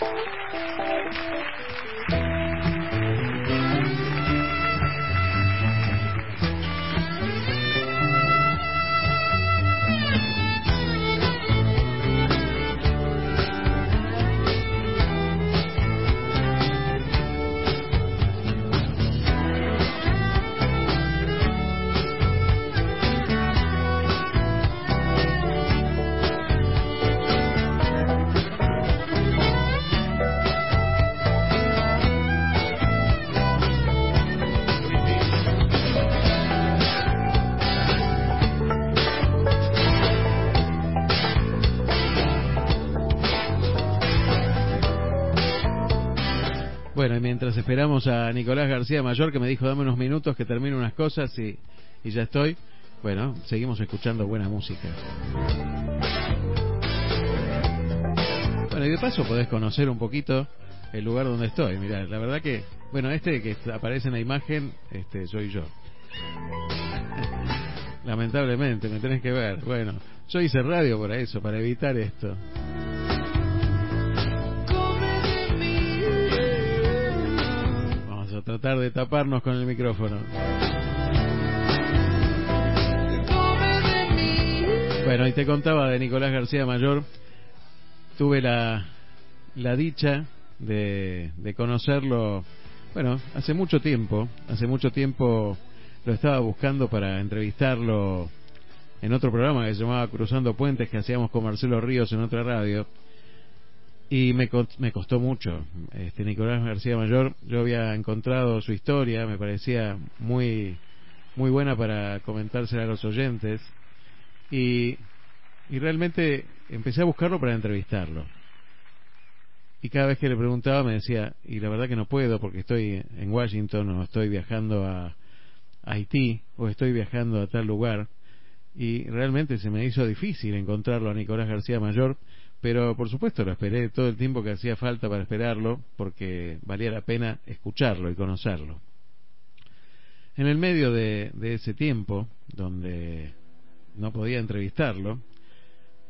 Thank you. Esperamos a Nicolás García Mayor, que me dijo, dame unos minutos que termine unas cosas y, y ya estoy. Bueno, seguimos escuchando buena música. Bueno, y de paso podés conocer un poquito el lugar donde estoy. Mira, la verdad que, bueno, este que aparece en la imagen, este, soy yo. Lamentablemente, me tenés que ver. Bueno, yo hice radio por eso, para evitar esto. Tratar de taparnos con el micrófono. Bueno, y te contaba de Nicolás García Mayor. Tuve la, la dicha de, de conocerlo, bueno, hace mucho tiempo. Hace mucho tiempo lo estaba buscando para entrevistarlo en otro programa que se llamaba Cruzando Puentes, que hacíamos con Marcelo Ríos en otra radio. Y me, me costó mucho. Este Nicolás García Mayor, yo había encontrado su historia, me parecía muy, muy buena para comentársela a los oyentes. Y, y realmente empecé a buscarlo para entrevistarlo. Y cada vez que le preguntaba me decía, y la verdad que no puedo porque estoy en Washington o estoy viajando a Haití o estoy viajando a tal lugar. Y realmente se me hizo difícil encontrarlo a Nicolás García Mayor pero por supuesto lo esperé todo el tiempo que hacía falta para esperarlo, porque valía la pena escucharlo y conocerlo. En el medio de, ese tiempo, donde no podía entrevistarlo,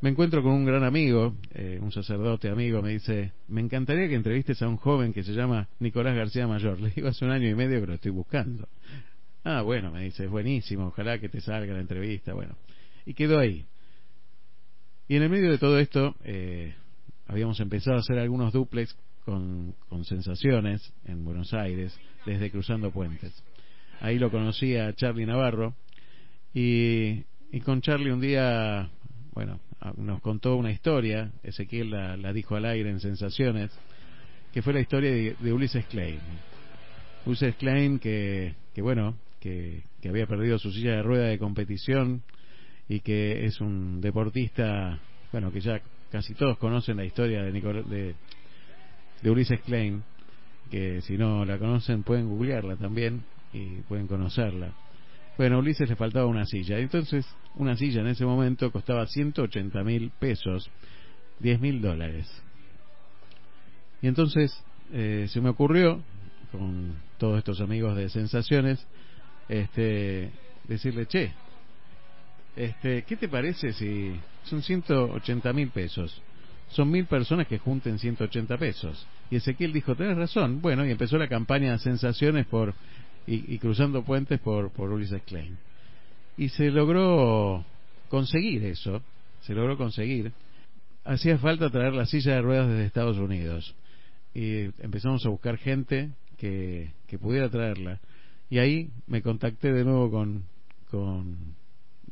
me encuentro con un gran amigo, eh, un sacerdote amigo, me dice, me encantaría que entrevistes a un joven que se llama Nicolás García Mayor. Le digo, hace un año y medio que lo estoy buscando. Ah, bueno, me dice, es buenísimo, ojalá que te salga la entrevista. Bueno, y quedó ahí. Y en el medio de todo esto, eh, habíamos empezado a hacer algunos duplex con, sensaciones en Buenos Aires, desde Cruzando Puentes. Ahí lo conocí a Charlie Navarro y, con Charlie un día, bueno, nos contó una historia, Ezequiel la, dijo al aire en Sensaciones, que fue la historia de, Ulises Klein. Ulises Klein que, que bueno, que, que había perdido su silla de rueda de competición y que es un deportista, bueno, que ya casi todos conocen la historia de, de, de Ulises Klein, que si no la conocen pueden googlearla también y pueden conocerla. Bueno, a Ulises le faltaba una silla, entonces una silla en ese momento costaba 180 mil pesos, 10 mil dólares. Y entonces eh, se me ocurrió, con todos estos amigos de Sensaciones, este, decirle, che, este, ¿Qué te parece si son 180 mil pesos? Son mil personas que junten 180 pesos. Y Ezequiel dijo, tenés razón. Bueno, y empezó la campaña sensaciones por y, cruzando puentes por, por Ulises Klein. Y se logró conseguir eso. Se logró conseguir. Hacía falta traer la silla de ruedas desde Estados Unidos. Y empezamos a buscar gente que, que pudiera traerla. Y ahí me contacté de nuevo con, con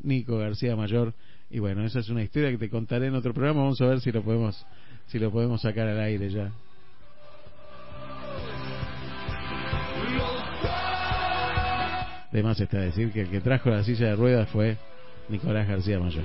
Nico García Mayor. Y bueno, esa es una historia que te contaré en otro programa. Vamos a ver si lo podemos, si lo podemos sacar al aire ya. Además está decir que el que trajo la silla de ruedas fue Nicolás García Mayor.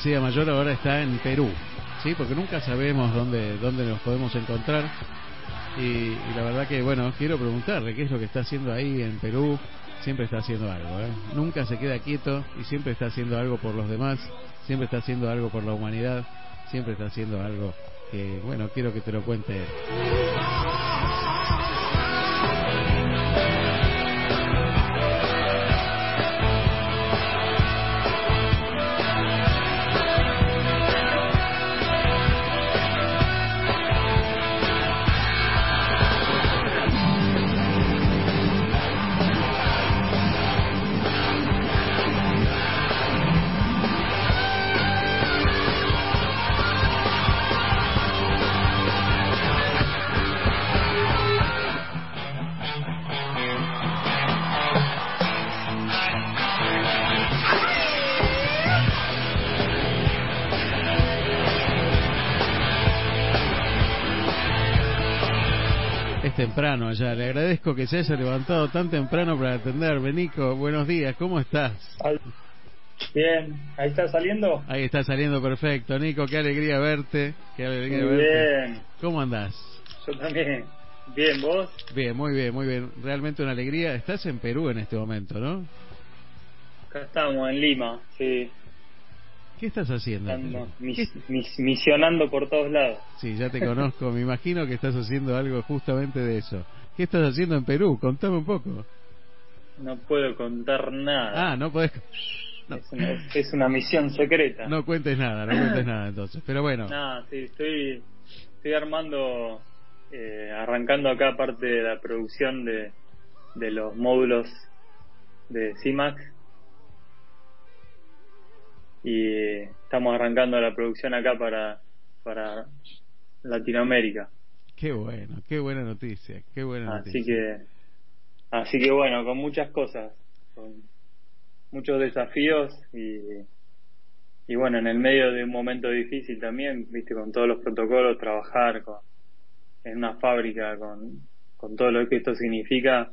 García Mayor ahora está en Perú, ¿sí? Porque nunca sabemos dónde, dónde nos podemos encontrar. Y, la verdad que, bueno, quiero preguntarle qué es lo que está haciendo ahí en Perú. Siempre está haciendo algo, ¿eh? Nunca se queda quieto y siempre está haciendo algo por los demás, siempre está haciendo algo por la humanidad, siempre está haciendo algo que, bueno, quiero que te lo cuente temprano allá. Le agradezco que se haya levantado tan temprano para atenderme. Nico, buenos días, ¿cómo estás? Bien, ahí está saliendo. Ahí está saliendo perfecto. Nico, qué alegría verte. Qué alegría muy verte. Bien. ¿Cómo andás? Yo también. Bien, ¿vos? Bien, muy bien, muy bien. Realmente una alegría. Estás en Perú en este momento, ¿no? Acá estamos, en Lima, sí. ¿Qué estás haciendo? misionando por todos lados. Sí, ya te conozco. Me imagino que estás haciendo algo justamente de eso. ¿Qué estás haciendo en Perú? Contame un poco. No puedo contar nada. Ah, no podés. Es, una, misión secreta. No cuentes nada, no cuentes nada entonces. Pero bueno. Nada, sí, estoy, estoy armando, eh, arrancando acá parte de la producción de, de los módulos de CIMAX y estamos arrancando la producción acá para, para Latinoamérica. Qué bueno, qué buena noticia, qué buena así que, así que bueno, con muchas cosas, con muchos desafíos y, y bueno, en el medio de un momento difícil también, viste, con todos los protocolos, trabajar con, en una fábrica con, con todo lo que esto significa,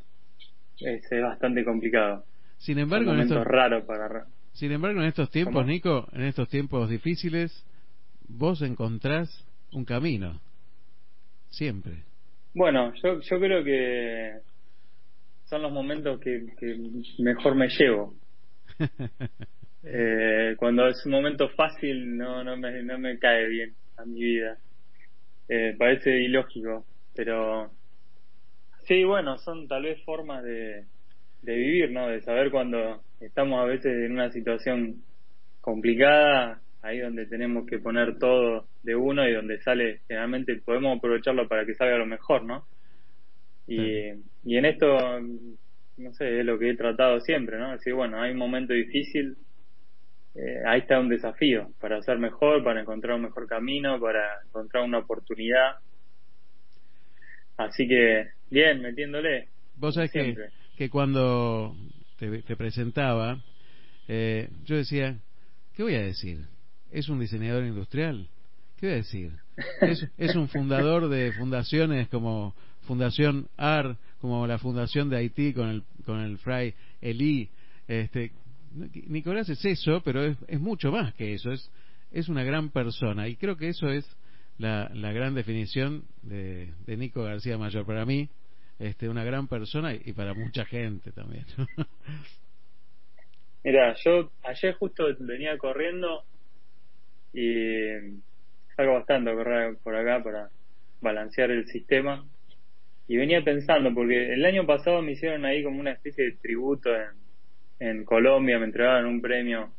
es, bastante complicado. Sin embargo, momento raro para sin embargo, en estos tiempos, Nico, en estos tiempos difíciles, vos encontrás un camino. Siempre. Bueno, yo, yo creo que son los momentos que, mejor me llevo. eh, cuando es un momento fácil no, no, me, no me cae bien a mi vida. Eh, parece ilógico, pero sí, bueno, son tal vez formas de, de vivir, ¿no? De saber cuando estamos a veces en una situación complicada, ahí donde tenemos que poner todo de uno y donde sale, generalmente podemos aprovecharlo para que salga lo mejor, ¿no? Y, y en esto, no sé, es lo que he tratado siempre, ¿no? Decir, bueno, hay un momento difícil, eh, ahí está un desafío para hacer mejor, para encontrar un mejor camino, para encontrar una oportunidad. Así que, bien, metiéndole. Vos sabés que, que cuando te, presentaba, eh, yo decía, ¿qué voy a decir? ¿Es un diseñador industrial? ¿Qué voy a decir? Es, un fundador de fundaciones como Fundación AR, como la Fundación de Haití con el, con el Fray Eli. Este, Nicolás es eso, pero es, es mucho más que eso. Es, es una gran persona. Y creo que eso es la, la gran definición de, de Nico García Mayor. Para mí, este, una gran persona y, para mucha gente también. Mira, yo ayer justo venía corriendo y salgo bastante a correr por acá para balancear el sistema y venía pensando porque el año pasado me hicieron ahí como una especie de tributo en, en Colombia, me entregaron un premio,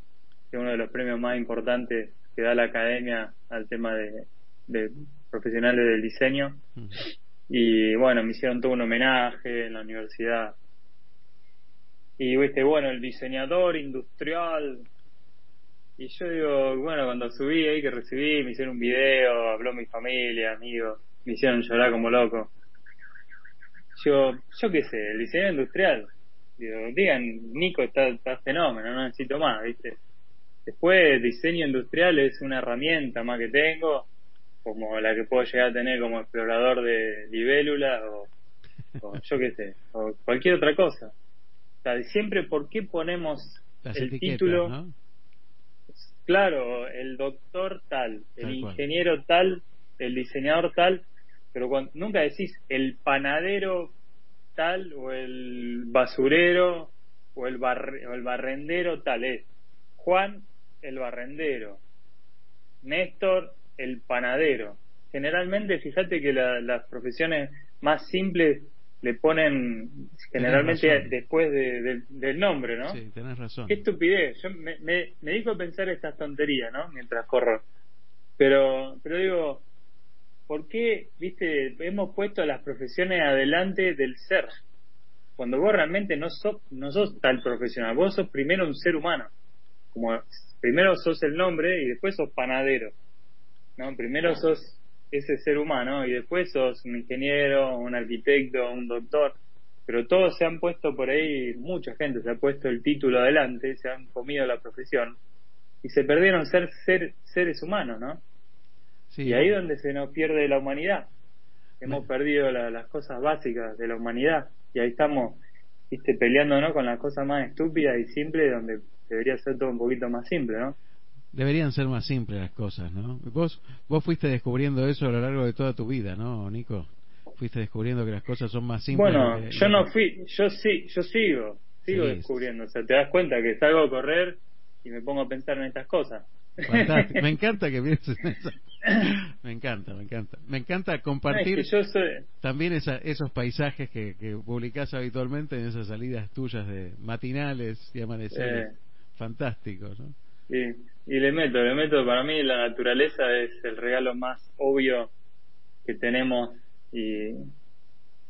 que es uno de los premios más importantes que da la academia al tema de, de profesionales del diseño. Y bueno, me hicieron todo un homenaje en la universidad. Y viste, bueno, el diseñador industrial. Y yo digo, bueno, cuando subí ahí que recibí, me hicieron un video, habló mi familia, amigos, me hicieron llorar como loco. Yo, yo qué sé, el diseñador industrial. Digo, digan, Nico está, está fenómeno, no necesito más, viste. Después, diseño industrial es una herramienta más que tengo como la que puedo llegar a tener como explorador de libélula o, yo qué sé, o cualquier otra cosa. O sea, siempre, ¿por qué ponemos el título? claro, el doctor tal, el ingeniero tal, el diseñador tal, pero cuando, nunca decís el panadero tal o el basurero o el, o el barrendero tal, es Juan el barrendero, Néstor el panadero. Generalmente, fíjate que las profesiones más simples le ponen generalmente después del nombre, ¿no? Sí, tenés razón. Qué estupidez. Yo me, me, me a pensar estas tonterías, ¿no? Mientras corro. Pero, pero digo, ¿por qué, viste, hemos puesto las profesiones adelante del ser? Cuando vos realmente no sos, no sos tal profesional, vos sos primero un ser humano. Como primero sos el nombre y después sos panadero. ¿No? Primero sos ese ser humano y después sos un ingeniero, un arquitecto, un doctor, pero todos se han puesto por ahí, mucha gente se ha puesto el título adelante, se han comido la profesión y se perdieron ser, ser seres humanos, ¿no? y ahí es donde se nos pierde la humanidad. Hemos perdido las cosas básicas de la humanidad y ahí estamos, viste, peleándonos con las cosas más estúpidas y simples donde debería ser todo un poquito más simple, ¿no? Deberían ser más simples las cosas, ¿no? Vos, vos fuiste descubriendo eso a lo largo de toda tu vida, ¿no, Nico? Fuiste descubriendo que las cosas son más simples. Bueno, yo no fui, yo sí, yo sigo, sigo descubriendo. O sea, te das cuenta que salgo a correr y me pongo a pensar en estas cosas. Fantástico. Me encanta que pienses en eso. Me encanta, me encanta. Me encanta compartir también esa, esos paisajes que, que publicás habitualmente en esas salidas tuyas de matinales y amaneceres. Fantásticos, ¿no? Sí, y le meto, le meto, para mí la naturaleza es el regalo más obvio que tenemos y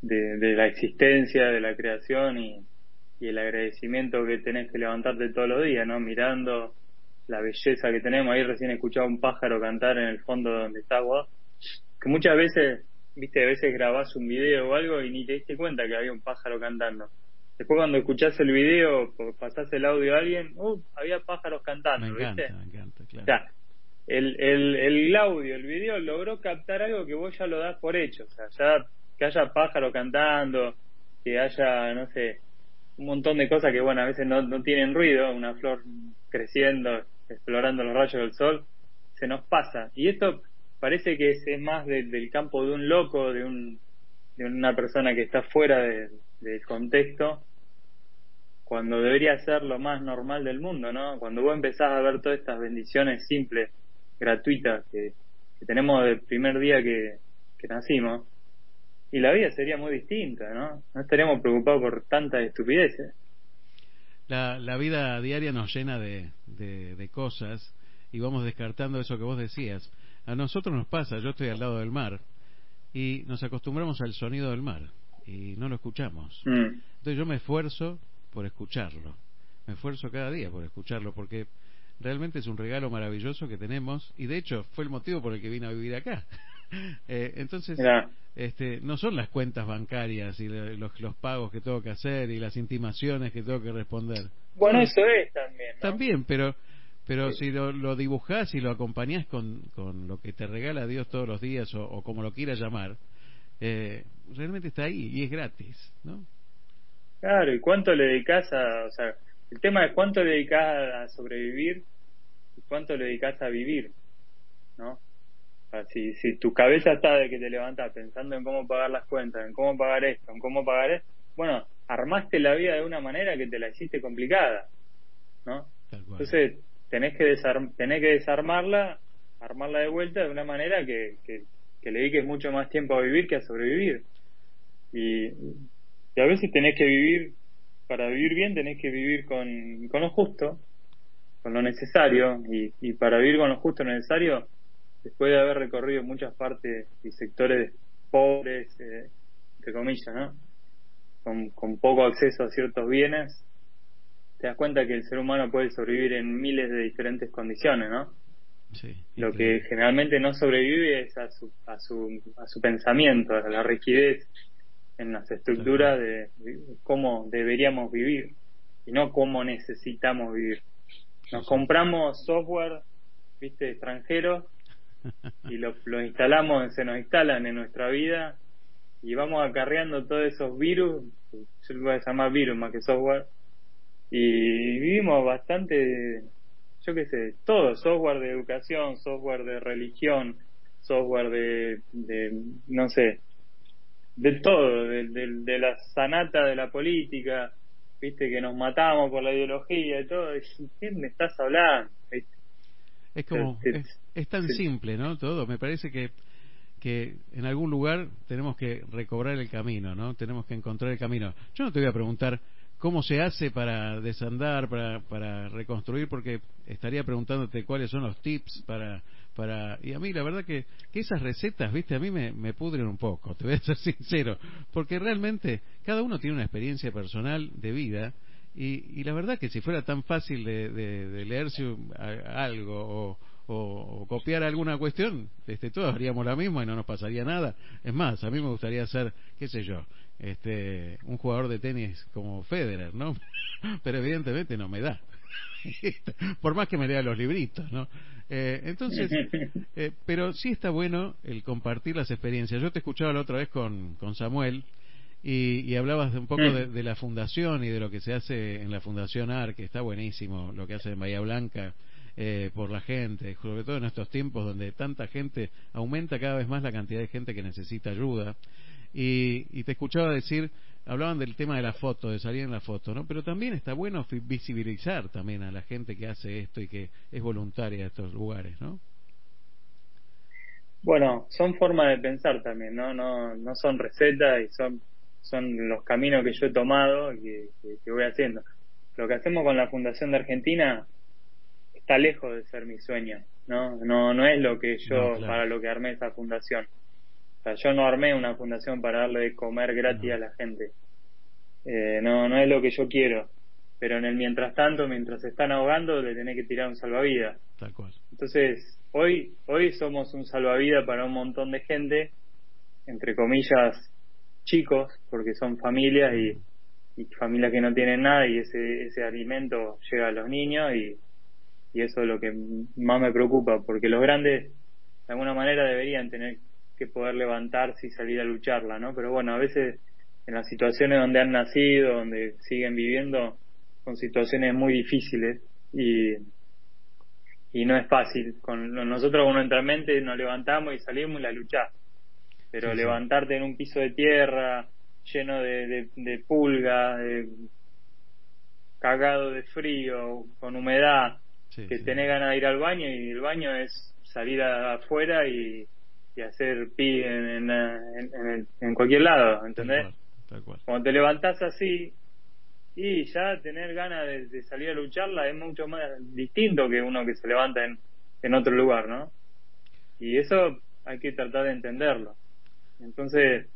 de, la existencia, de la creación y, y, el agradecimiento que tenés que levantarte todos los días, ¿no? Mirando la belleza que tenemos. Ahí recién escuchaba un pájaro cantar en el fondo donde está vos, que muchas veces, viste, a veces grabás un video o algo y ni te diste cuenta que había un pájaro cantando. Después cuando escuchás el video, pasás el audio a alguien, uh, había pájaros cantando, me encanta, Me encanta, claro. O sea, el, el, el audio, el video logró captar algo que vos ya lo das por hecho. O sea, ya que haya pájaros cantando, que haya, no sé, un montón de cosas que, bueno, a veces no, no tienen ruido, una flor creciendo, explorando los rayos del sol, se nos pasa. Y esto parece que es, más del campo de un loco, de, un, de una persona que está fuera del contexto, cuando debería ser lo más normal del mundo, ¿no? Cuando vos empezás a ver todas estas bendiciones simples, gratuitas, que, tenemos del primer día que, nacimos, y la vida sería muy distinta, ¿no? No estaríamos preocupados por tantas estupideces. La, la vida diaria nos llena de, de, de cosas y vamos descartando eso que vos decías. A nosotros nos pasa, yo estoy al lado del mar y nos acostumbramos al sonido del mar y no lo escuchamos. Mm. Entonces yo me esfuerzo por escucharlo. Me esfuerzo cada día por escucharlo porque realmente es un regalo maravilloso que tenemos y de hecho fue el motivo por el que vine a vivir acá. eh, entonces, este, no son las cuentas bancarias y los, los pagos que tengo que hacer y las intimaciones que tengo que responder. Bueno, eso es también. También, pero pero si lo, lo dibujás y lo acompañás con, con lo que te regala Dios todos los días o, o como lo quieras llamar, eh, realmente está ahí y es gratis, ¿no? Claro, ¿y cuánto le dedicas a, o sea, el tema es cuánto le dedicas a sobrevivir y cuánto le dedicas a vivir, ¿no? si, si tu cabeza está de que te levantas pensando en cómo pagar las cuentas, en cómo pagar esto, en cómo pagar esto, bueno, armaste la vida de una manera que te la hiciste complicada, ¿no? Entonces, tenés que, desarm tenés que desarmarla, armarla de vuelta de una manera que, que, que le dediques mucho más tiempo a vivir que a sobrevivir. Y y a veces tenés que vivir, para vivir bien tenés que vivir con, con lo justo, con lo necesario, y, y para vivir con lo justo y necesario, después de haber recorrido muchas partes y sectores pobres, eh, entre comillas, ¿no? Con, con poco acceso a ciertos bienes, te das cuenta que el ser humano puede sobrevivir en miles de diferentes condiciones, ¿no? Sí, Lo que generalmente no sobrevive es a su, a su, a su pensamiento, a la rigidez en las estructuras de, cómo deberíamos vivir y no cómo necesitamos vivir. Nos compramos software, viste, extranjero y lo, lo instalamos, se nos instalan en nuestra vida y vamos acarreando todos esos virus, yo lo voy a llamar virus más que software, y vivimos bastante, yo qué sé, todo, software de educación, software de religión, software de, de no sé, de todo, de, de, la sanata de la política, viste, que nos matamos por la ideología y todo, ¿qué me estás hablando? Es como, es, tan simple, ¿no? Todo, me parece que que en algún lugar tenemos que recobrar el camino, ¿no? Tenemos que encontrar el camino. Yo no te voy a preguntar cómo se hace para desandar, para, para reconstruir, porque estaría preguntándote cuáles son los tips para... para y a mí la verdad que, que esas recetas, viste, a mí me, me pudren un poco, te voy a ser sincero, porque realmente cada uno tiene una experiencia personal de vida y, y la verdad que si fuera tan fácil de, de, de leerse algo o, o, copiar alguna cuestión, este, todos haríamos la misma y no nos pasaría nada. Es más, a mí me gustaría ser, qué sé yo, este, un jugador de tenis como Federer, ¿no? Pero evidentemente no me da. Por más que me lea los libritos, ¿no? Eh, entonces, eh, pero sí está bueno el compartir las experiencias. Yo te escuchaba la otra vez con, con Samuel y, y hablabas un poco de, de, la fundación y de lo que se hace en la Fundación AR, que está buenísimo, lo que hace en Bahía Blanca eh, por la gente, sobre todo en estos tiempos donde tanta gente aumenta cada vez más la cantidad de gente que necesita ayuda. Y, te escuchaba decir, hablaban del tema de la foto, de salir en la foto, ¿no? Pero también está bueno visibilizar también a la gente que hace esto y que es voluntaria de estos lugares, ¿no? Bueno, son formas de pensar también, ¿no? No, no son recetas y son, son los caminos que yo he tomado y que voy haciendo. Lo que hacemos con la Fundación de Argentina está lejos de ser mi sueño, ¿no? No, no es lo que yo, para lo que armé esa fundación. O sea, yo no armé una fundación para darle de comer gratis a la gente. Eh, no, no es lo que yo quiero. Pero en el mientras tanto, mientras se están ahogando, le tenés que tirar un salvavidas. Tal cual. Entonces, hoy, hoy somos un salvavidas para un montón de gente, entre comillas, chicos, porque son familias y, y familias que no tienen nada y ese, ese alimento llega a los niños y y eso es lo que más me preocupa, porque los grandes de alguna manera deberían tener que poder levantarse y salir a lucharla, ¿no? Pero bueno, a veces en las situaciones donde han nacido, donde siguen viviendo, son situaciones muy difíciles y, y no es fácil. Con nosotros con nuestra mente nos levantamos y salimos y la luchamos. Pero levantarte en un piso de tierra lleno de, de, de pulga, de, cagado de frío, con humedad, que tenés ganas de ir al baño y el baño es salir afuera y, y hacer pi en, en, en, cualquier lado, ¿entendés? Cuando te levantás así y ya tener ganas de, salir a lucharla es mucho más distinto que uno que se levanta en, en otro lugar, ¿no? Y eso hay que tratar de entenderlo. Entonces,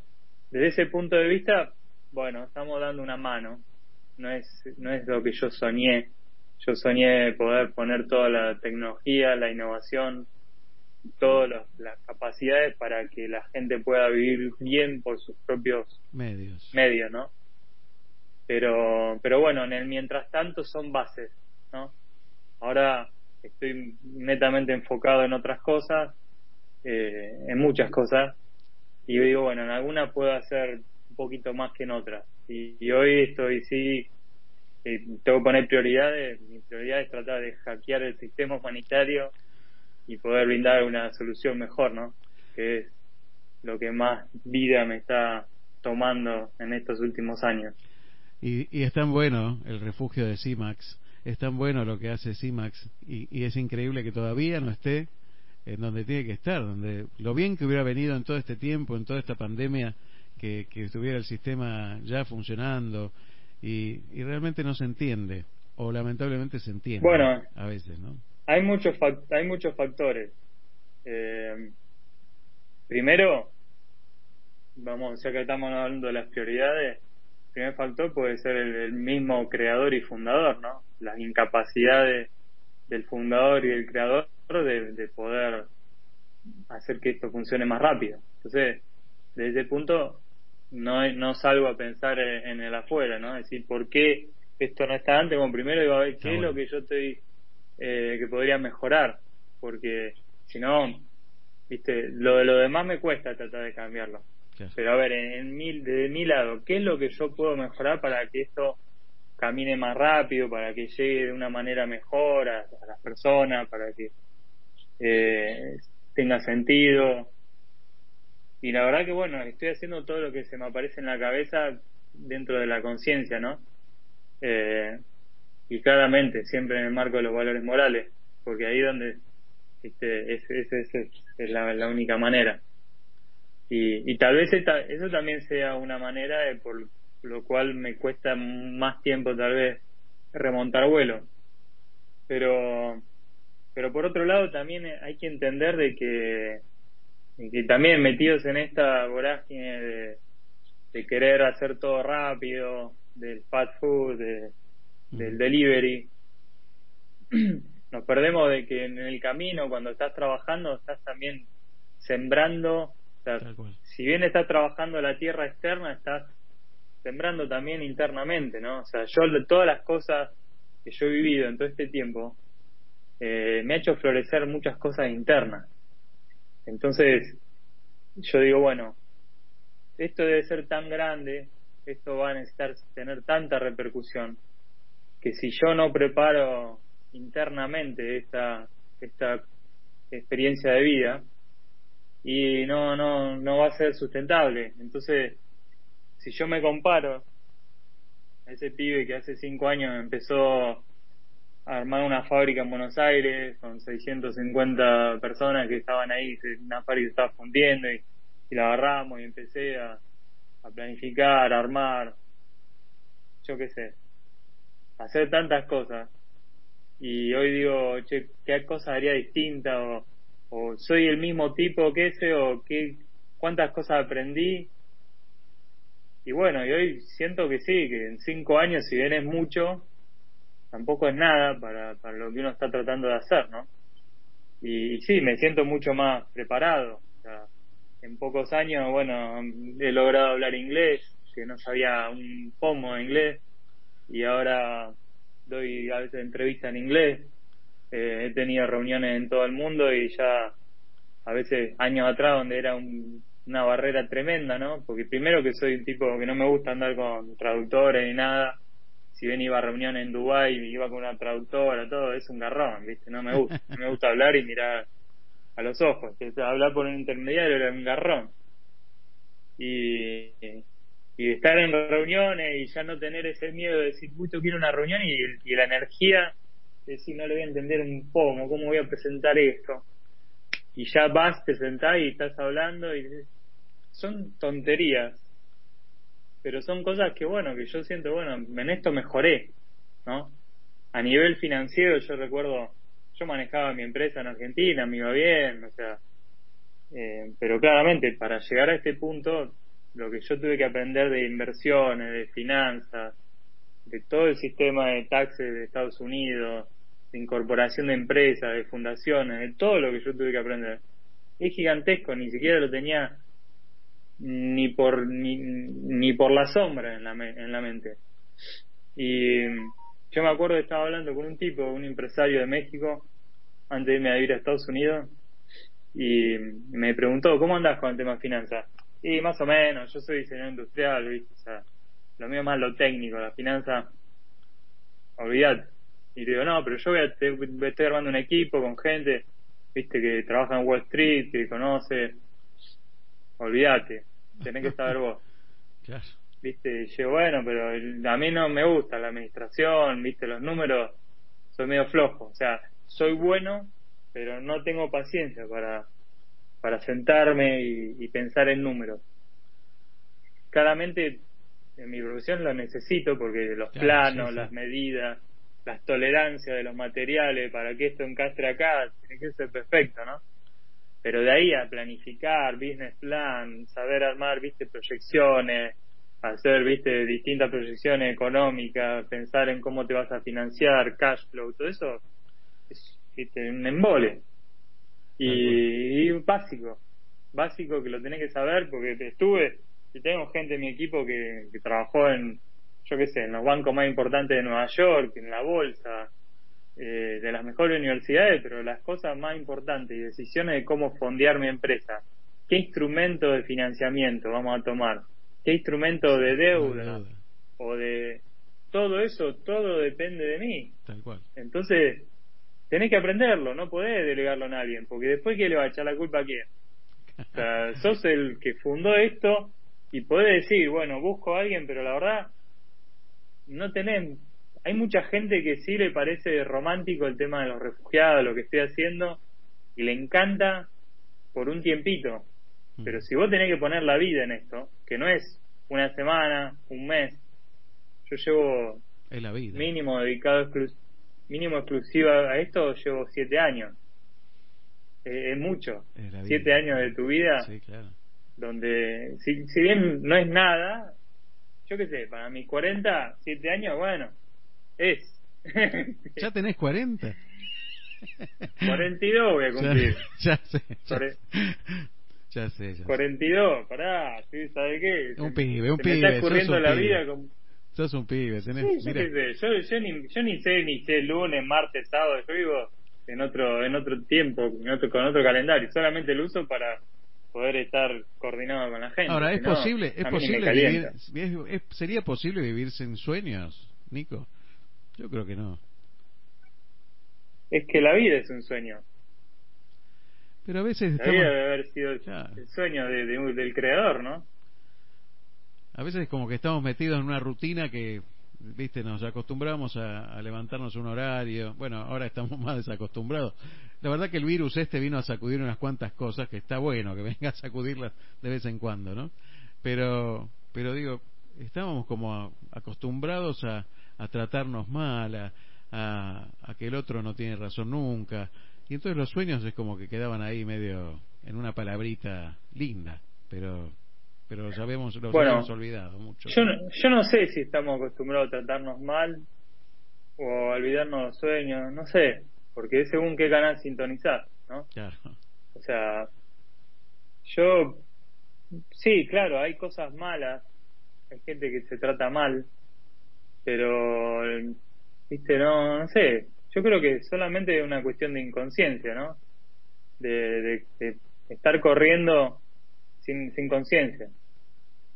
desde ese punto de vista, bueno, estamos dando una mano. No es, no es lo que yo soñé yo soñé poder poner toda la tecnología, la innovación, todas las capacidades para que la gente pueda vivir bien por sus propios medios, medios ¿no? Pero, pero bueno, en el mientras tanto son bases, ¿no? Ahora estoy netamente enfocado en otras cosas, eh, en muchas cosas, y digo, bueno, en alguna puedo hacer un poquito más que en otras. y hoy estoy sí tengo que poner prioridades. Mi prioridad es tratar de hackear el sistema humanitario y poder brindar una solución mejor, ¿no? Que es lo que más vida me está tomando en estos últimos años. Y, y es tan bueno el refugio de CIMAX, es tan bueno lo que hace CIMAX y, y es increíble que todavía no esté en donde tiene que estar, donde lo bien que hubiera venido en todo este tiempo, en toda esta pandemia, que, que estuviera el sistema ya funcionando, y, y realmente no se entiende o lamentablemente se entiende bueno, a veces, ¿no? Hay muchos hay muchos factores. Eh, primero, vamos, ya que estamos hablando de las prioridades, el primer factor puede ser el, mismo creador y fundador, ¿no? Las incapacidades del fundador y el creador de, de poder hacer que esto funcione más rápido. Entonces, desde ese punto, no, no salgo a pensar en, el afuera, ¿no? Es decir, ¿por qué esto no está antes? Bueno, primero digo, a ver, ¿qué es lo que yo estoy, eh, que podría mejorar? Porque si no, viste, lo de lo demás me cuesta tratar de cambiarlo. Pero a ver, en, mi, desde mi lado, ¿qué es lo que yo puedo mejorar para que esto camine más rápido, para que llegue de una manera mejor a, las personas, para que eh, tenga sentido. Y la verdad que bueno, estoy haciendo todo lo que se me aparece en la cabeza dentro de la conciencia, ¿no? Eh, y claramente, siempre en el marco de los valores morales, porque ahí donde este, es, es, es, la, única manera. Y, y tal vez eso también sea una manera de por lo cual me cuesta más tiempo tal vez remontar vuelo. Pero, pero por otro lado también hay que entender de que, que también metidos en esta vorágine de, de querer hacer todo rápido, del fast food, del delivery, nos perdemos de que en el camino, cuando estás trabajando, estás también sembrando, si bien estás trabajando la tierra externa, estás sembrando también internamente, ¿no? O sea, yo todas las cosas que yo he vivido en todo este tiempo, eh, me ha hecho florecer muchas cosas internas. Entonces, yo digo, bueno, esto debe ser tan grande, esto va a necesitar tener tanta repercusión, que si yo no preparo internamente esta, esta experiencia de vida, y no, no, no va a ser sustentable. Entonces, si yo me comparo a ese pibe que hace cinco años empezó a armar una fábrica en Buenos Aires con 650 personas que estaban ahí, una fábrica estaba fundiendo y, la agarramos y empecé a, a planificar, a armar, yo qué sé, hacer tantas cosas. Y hoy digo, che, ¿qué cosa haría distinta? O, soy el mismo tipo que ese, o qué, cuántas cosas aprendí y bueno, y hoy siento que sí, que en cinco años, si bien es mucho, tampoco es nada para, para lo que uno está tratando de hacer, ¿no? Y, sí, me siento mucho más preparado. O sea, en pocos años, bueno, he logrado hablar inglés, que no sabía un pomo de inglés, y ahora doy a veces entrevistas en inglés. Eh, he tenido reuniones en todo el mundo y ya a veces años atrás donde era un una barrera tremenda, ¿no? Porque primero que soy un tipo que no me gusta andar con traductores ni nada. Si bien iba a reuniones en Dubái y iba con una traductora, todo, es un garrón, ¿viste? No me gusta. me gusta hablar y mirar a los ojos. hablar por un intermediario era un garrón. Y, y estar en reuniones y ya no tener ese miedo de decir, uy, quiero una reunión y, y la energía de decir, no le voy a entender un poco, ¿cómo voy a presentar esto? y ya vas, te sentás y estás hablando y son tonterías, pero son cosas que bueno, que yo siento, bueno, en esto mejoré, ¿no? A nivel financiero yo recuerdo, yo manejaba mi empresa en Argentina, me iba bien, o sea, eh, pero claramente para llegar a este punto, lo que yo tuve que aprender de inversiones, de finanzas, de todo el sistema de taxes de Estados Unidos, de incorporación de empresas, de fundaciones, de todo lo que yo tuve que aprender. Es gigantesco, ni siquiera lo tenía ni por ni, ni por la sombra en la, en la mente. Y yo me acuerdo que estaba hablando con un tipo, un empresario de México, antes de irme a vivir a Estados Unidos, y me preguntó, ¿cómo andas con el tema de finanzas? Y más o menos, yo soy diseñador industrial, ¿viste? O sea, lo mío más lo técnico, la finanza, olvidate. Y digo, no, pero yo voy a, estoy armando un equipo con gente, viste, que trabaja en Wall Street, que conoce. Olvídate, tenés que saber vos. Claro. Viste, y yo, bueno, pero a mí no me gusta la administración, viste, los números, soy medio flojo. O sea, soy bueno, pero no tengo paciencia para, para sentarme y, pensar en números. Claramente, en mi profesión lo necesito porque los planos, las medidas, las tolerancias de los materiales para que esto encastre acá, tiene que ser perfecto, ¿no? Pero de ahí a planificar, business plan, saber armar, viste, proyecciones, hacer, viste, distintas proyecciones económicas, pensar en cómo te vas a financiar, cash flow, todo eso es un embole. Y, y básico, básico que lo tenés que saber porque estuve, y tengo gente en mi equipo que trabajó en yo qué sé, en los bancos más importantes de Nueva York, en la bolsa, eh, de las mejores universidades, pero las cosas más importantes y decisiones de cómo fondear mi empresa. ¿Qué instrumento de financiamiento vamos a tomar? ¿Qué instrumento de deuda? O de todo eso, todo depende de mí. Tal cual. Entonces, tenés que aprenderlo, no podés delegarlo a alguien, porque después ¿qué le va a echar la culpa a quién? O sea, sos el que fundó esto y podés decir, bueno, busco a alguien, pero la verdad, no tenés, hay mucha gente que sí le parece romántico el tema de los refugiados, lo que estoy haciendo, y le encanta por un tiempito. Mm. Pero si vos tenés que poner la vida en esto, que no es una semana, un mes, yo llevo Es la vida. mínimo dedicado exclu- mínimo exclusiva a esto llevo siete años Eh, es mucho Es siete años de tu vida Sí, claro. donde si, si bien no es nada yo qué sé para mis 40 siete años bueno es Ya tenés 40. 42 voy a cumplir Ya, ya sé. Ya, Cuare- ya sé, ya sé. 42 pará ¿sí? ¿sabe qué? Un pibe, un se pibe, me está escurriendo la pibe. vida con Sos un pibe, tenés, Sí, mira, yo, yo, ni, yo ni sé ni sé lunes, martes, sábado, yo vivo en otro en otro tiempo, en otro, con otro calendario, solamente lo uso para poder estar coordinado con la gente. Ahora, ¿es no, posible, es posible vivir, es- es- sería posible vivir sin sueños, Nico? Yo creo que no. Es que la vida es un sueño. Pero a veces La vida estamos, debe haber sido Claro. el sueño de, de- del creador, ¿no? A veces como que estamos metidos en una rutina que, viste, nos acostumbramos a, a levantarnos un horario. Bueno, ahora estamos más desacostumbrados. La verdad que el virus este vino a sacudir unas cuantas cosas que está bueno que venga a sacudirlas de vez en cuando, ¿no? Pero, pero digo, estábamos como acostumbrados a, a tratarnos mal, a, a, a que el otro no tiene razón nunca. Y entonces los sueños es como que quedaban ahí medio en una palabrita linda, pero pero ya habíamos, los Bueno, habíamos olvidado mucho. Yo no, yo no sé si estamos acostumbrados a tratarnos mal o a olvidarnos los sueños, no sé, porque es según qué canal sintonizar, ¿no? Claro. O sea, yo, sí, claro, hay cosas malas, hay gente que se trata mal, pero, viste, no, no sé, yo creo que solamente es una cuestión de inconsciencia, ¿no? De, de, de estar corriendo sin, sin conciencia.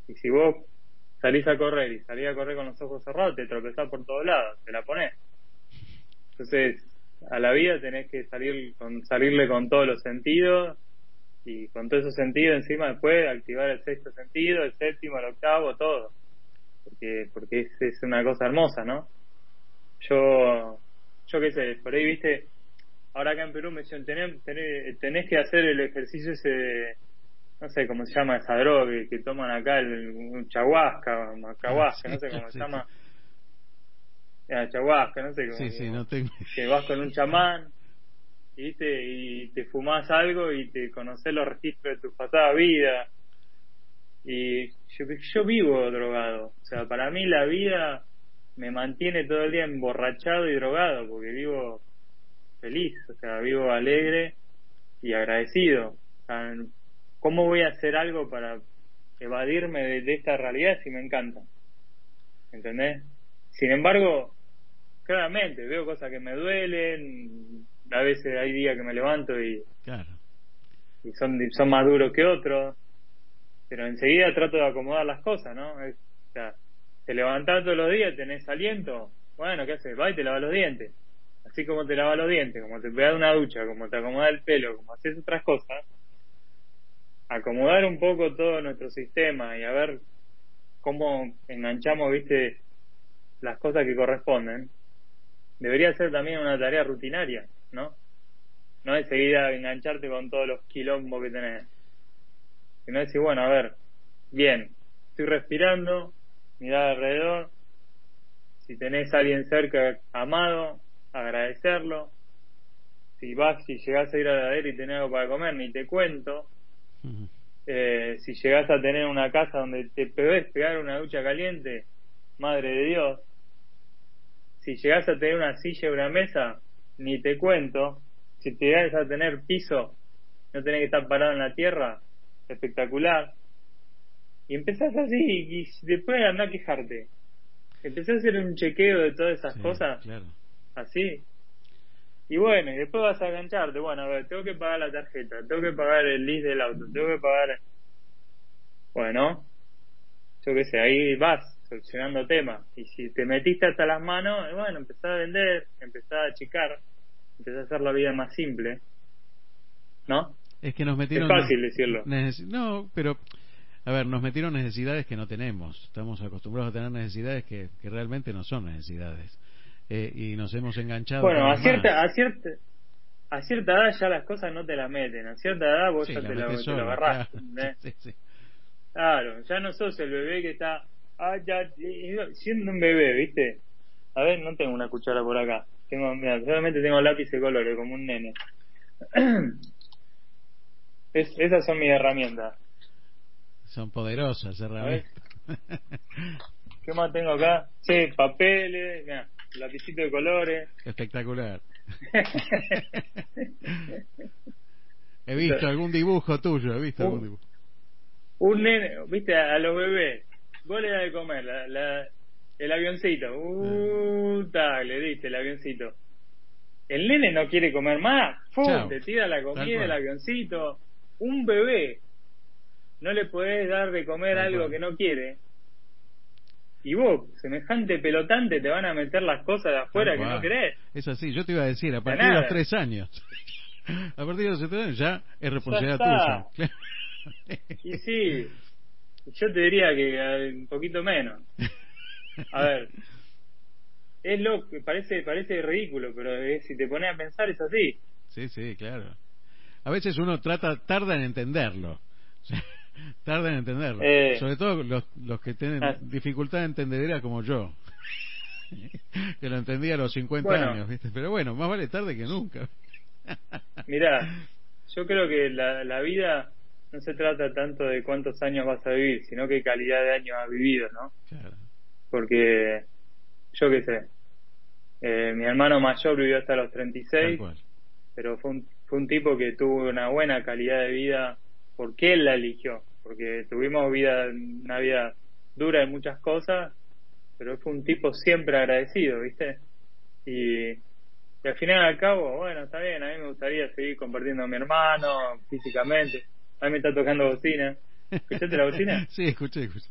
Y si vos salís a correr y salís a correr con los ojos cerrados, te tropezás por todos lados, te la ponés. Entonces, a la vida tenés que salir con, salirle con todos los sentidos y con todos esos sentidos encima después activar el sexto sentido, el séptimo, el octavo, todo. Porque, porque es, es una cosa hermosa, ¿no? Yo, yo qué sé, por ahí viste, ahora acá en Perú me dicen, tenés, tenés, tenés que hacer el ejercicio ese de, no sé cómo se llama esa droga que, que toman acá, el, un chahuasca, macahuasca, Ah, no sé cómo sí, se llama. Ah, chahuasca, no sé cómo Sí, sí, no tengo... que vas con un chamán y, ¿viste? y te fumás algo y te conoces los registros de tu pasada vida. Y yo, yo vivo drogado. O sea, para mí la vida me mantiene todo el día emborrachado y drogado porque vivo feliz, o sea, vivo alegre y agradecido. O sea, ¿Cómo voy a hacer algo para evadirme de, de esta realidad si me encanta? ¿Entendés? Sin embargo, claramente veo cosas que me duelen, a veces hay días que me levanto y, Claro. y son, son más duros que otros, pero enseguida trato de acomodar las cosas, ¿no? Es- o sea, te levantás todos los días, tenés aliento, bueno, ¿qué haces? Va y te lavas los dientes. Así como te lavas los dientes, como te pegas una ducha, como te acomodas el pelo, como haces otras cosas, acomodar un poco todo nuestro sistema y a ver cómo enganchamos, viste, las cosas que corresponden, debería ser también una tarea rutinaria, ¿no? No es seguida engancharte con todos los quilombos que tenés. Sino decir, bueno, a ver, bien, estoy respirando, mirar alrededor, si tenés a alguien cerca amado, agradecerlo, si vas, si llegás a ir a la y tenés algo para comer, ni te cuento, Eh, si llegás a tener una casa donde te podés pegar una ducha caliente, madre de Dios, si llegás a tener una silla y una mesa, ni te cuento, si te llegas a tener piso, no tenés que estar parado en la tierra, espectacular. Y empezás así y después andá a quejarte. Empezás a hacer un chequeo de todas esas Sí, cosas, Claro. así. Y bueno, y después vas a engancharte. Bueno, a ver, tengo que pagar la tarjeta, tengo que pagar el lease del auto, tengo que pagar. Bueno, yo qué sé, ahí vas solucionando temas. Y si te metiste hasta las manos, bueno, empezás a vender, empezás a achicar, empezás a hacer la vida más simple. ¿No? Es que nos metieron... Es fácil decirlo. No, pero... A ver, nos metieron necesidades que no tenemos. Estamos acostumbrados a tener necesidades que, que realmente no son necesidades. Eh, y nos hemos enganchado. Bueno, a cierta, a cierta, a cierta edad ya las cosas no te las meten. A cierta edad vos ya te, la, te agarrás. Claro. ya no sos el bebé que está. Ah, ya, siendo un bebé, ¿viste? A ver, no tengo una cuchara por acá. Tengo, mira, solamente tengo lápiz de colores, como un nene. esas son mis herramientas. Son poderosas herramientas. ¿Qué más tengo acá? Sí, papeles, mira, lapicito de colores. Espectacular. he visto algún dibujo tuyo, he visto algún dibujo. Un nene, viste, a los bebés, vos le das de comer la, el avioncito, uh, le diste el avioncito. El nene no quiere comer más, ¡Fum! te tira la comida, el avioncito. Un bebé, no le podés dar de comer algo que no quiere. Y vos, semejante pelotante, te van a meter las cosas de afuera que no querés. Es así, yo te iba a decir, a partir de, los tres años. a partir de los tres años ya es responsabilidad tuya. y sí, yo te diría que eh, un poquito menos. A ver, es lo parece parece ridículo, pero si te pones a pensar es así. Sí, sí, claro. A veces uno trata tarda en entenderlo. tarda en entenderlo. Eh, Sobre todo los, los que tienen ah. dificultad de entender como yo. que lo entendía a los 50 años, ¿viste? Pero bueno, más vale tarde que nunca. Mirá, yo creo que la, la vida no se trata tanto de cuántos años vas a vivir, sino qué calidad de años has vivido, ¿no? Porque, yo qué sé, eh, mi hermano mayor vivió hasta los 36, pero fue un, fue un tipo que tuvo una buena calidad de vida porque él la eligió, porque tuvimos vida, una vida dura en muchas cosas, pero fue un tipo siempre agradecido, ¿viste? Y, al final al cabo, bueno, está bien, a mí me gustaría seguir compartiendo a mi hermano físicamente. A mí me está tocando bocina. ¿Escuchaste la bocina? sí, escuché, escuché.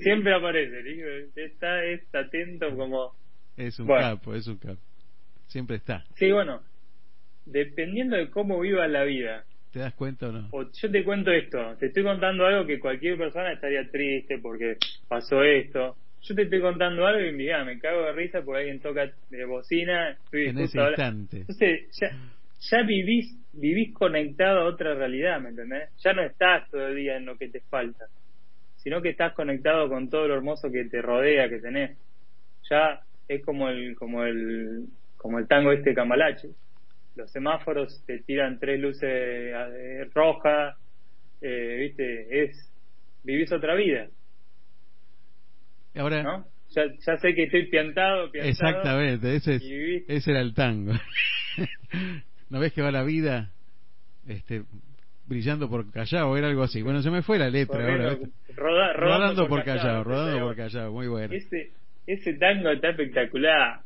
siempre, aparece, está, está atento como... Es un capo, es un capo. Siempre está. Sí, bueno, dependiendo de cómo viva la vida, ¿Te das cuenta o no? yo te cuento esto, te estoy contando algo que cualquier persona estaría triste porque pasó esto. Yo te estoy contando algo y mira, me cago de risa porque alguien toca de bocina. en ese instante. Entonces, ya, ya vivís, vivís conectado a otra realidad, ¿me entendés? Ya no estás todo el día en lo que te falta, sino que estás conectado con todo lo hermoso que te rodea, que tenés. Ya es como el, como el, como el tango este cambalache los semáforos te tiran tres luces eh, rojas, eh, viste, es, vivís otra vida. Ahora, ¿no? Ya, ya sé que estoy piantado, piantado Exactamente, ese, ese era el tango. ¿No ves que va la vida este, brillando por Callao? Era algo así. Bueno, se me fue la letra ahora. rodando, por, Callao, rodando por Callao, muy bueno. Ese, ese tango está espectacular.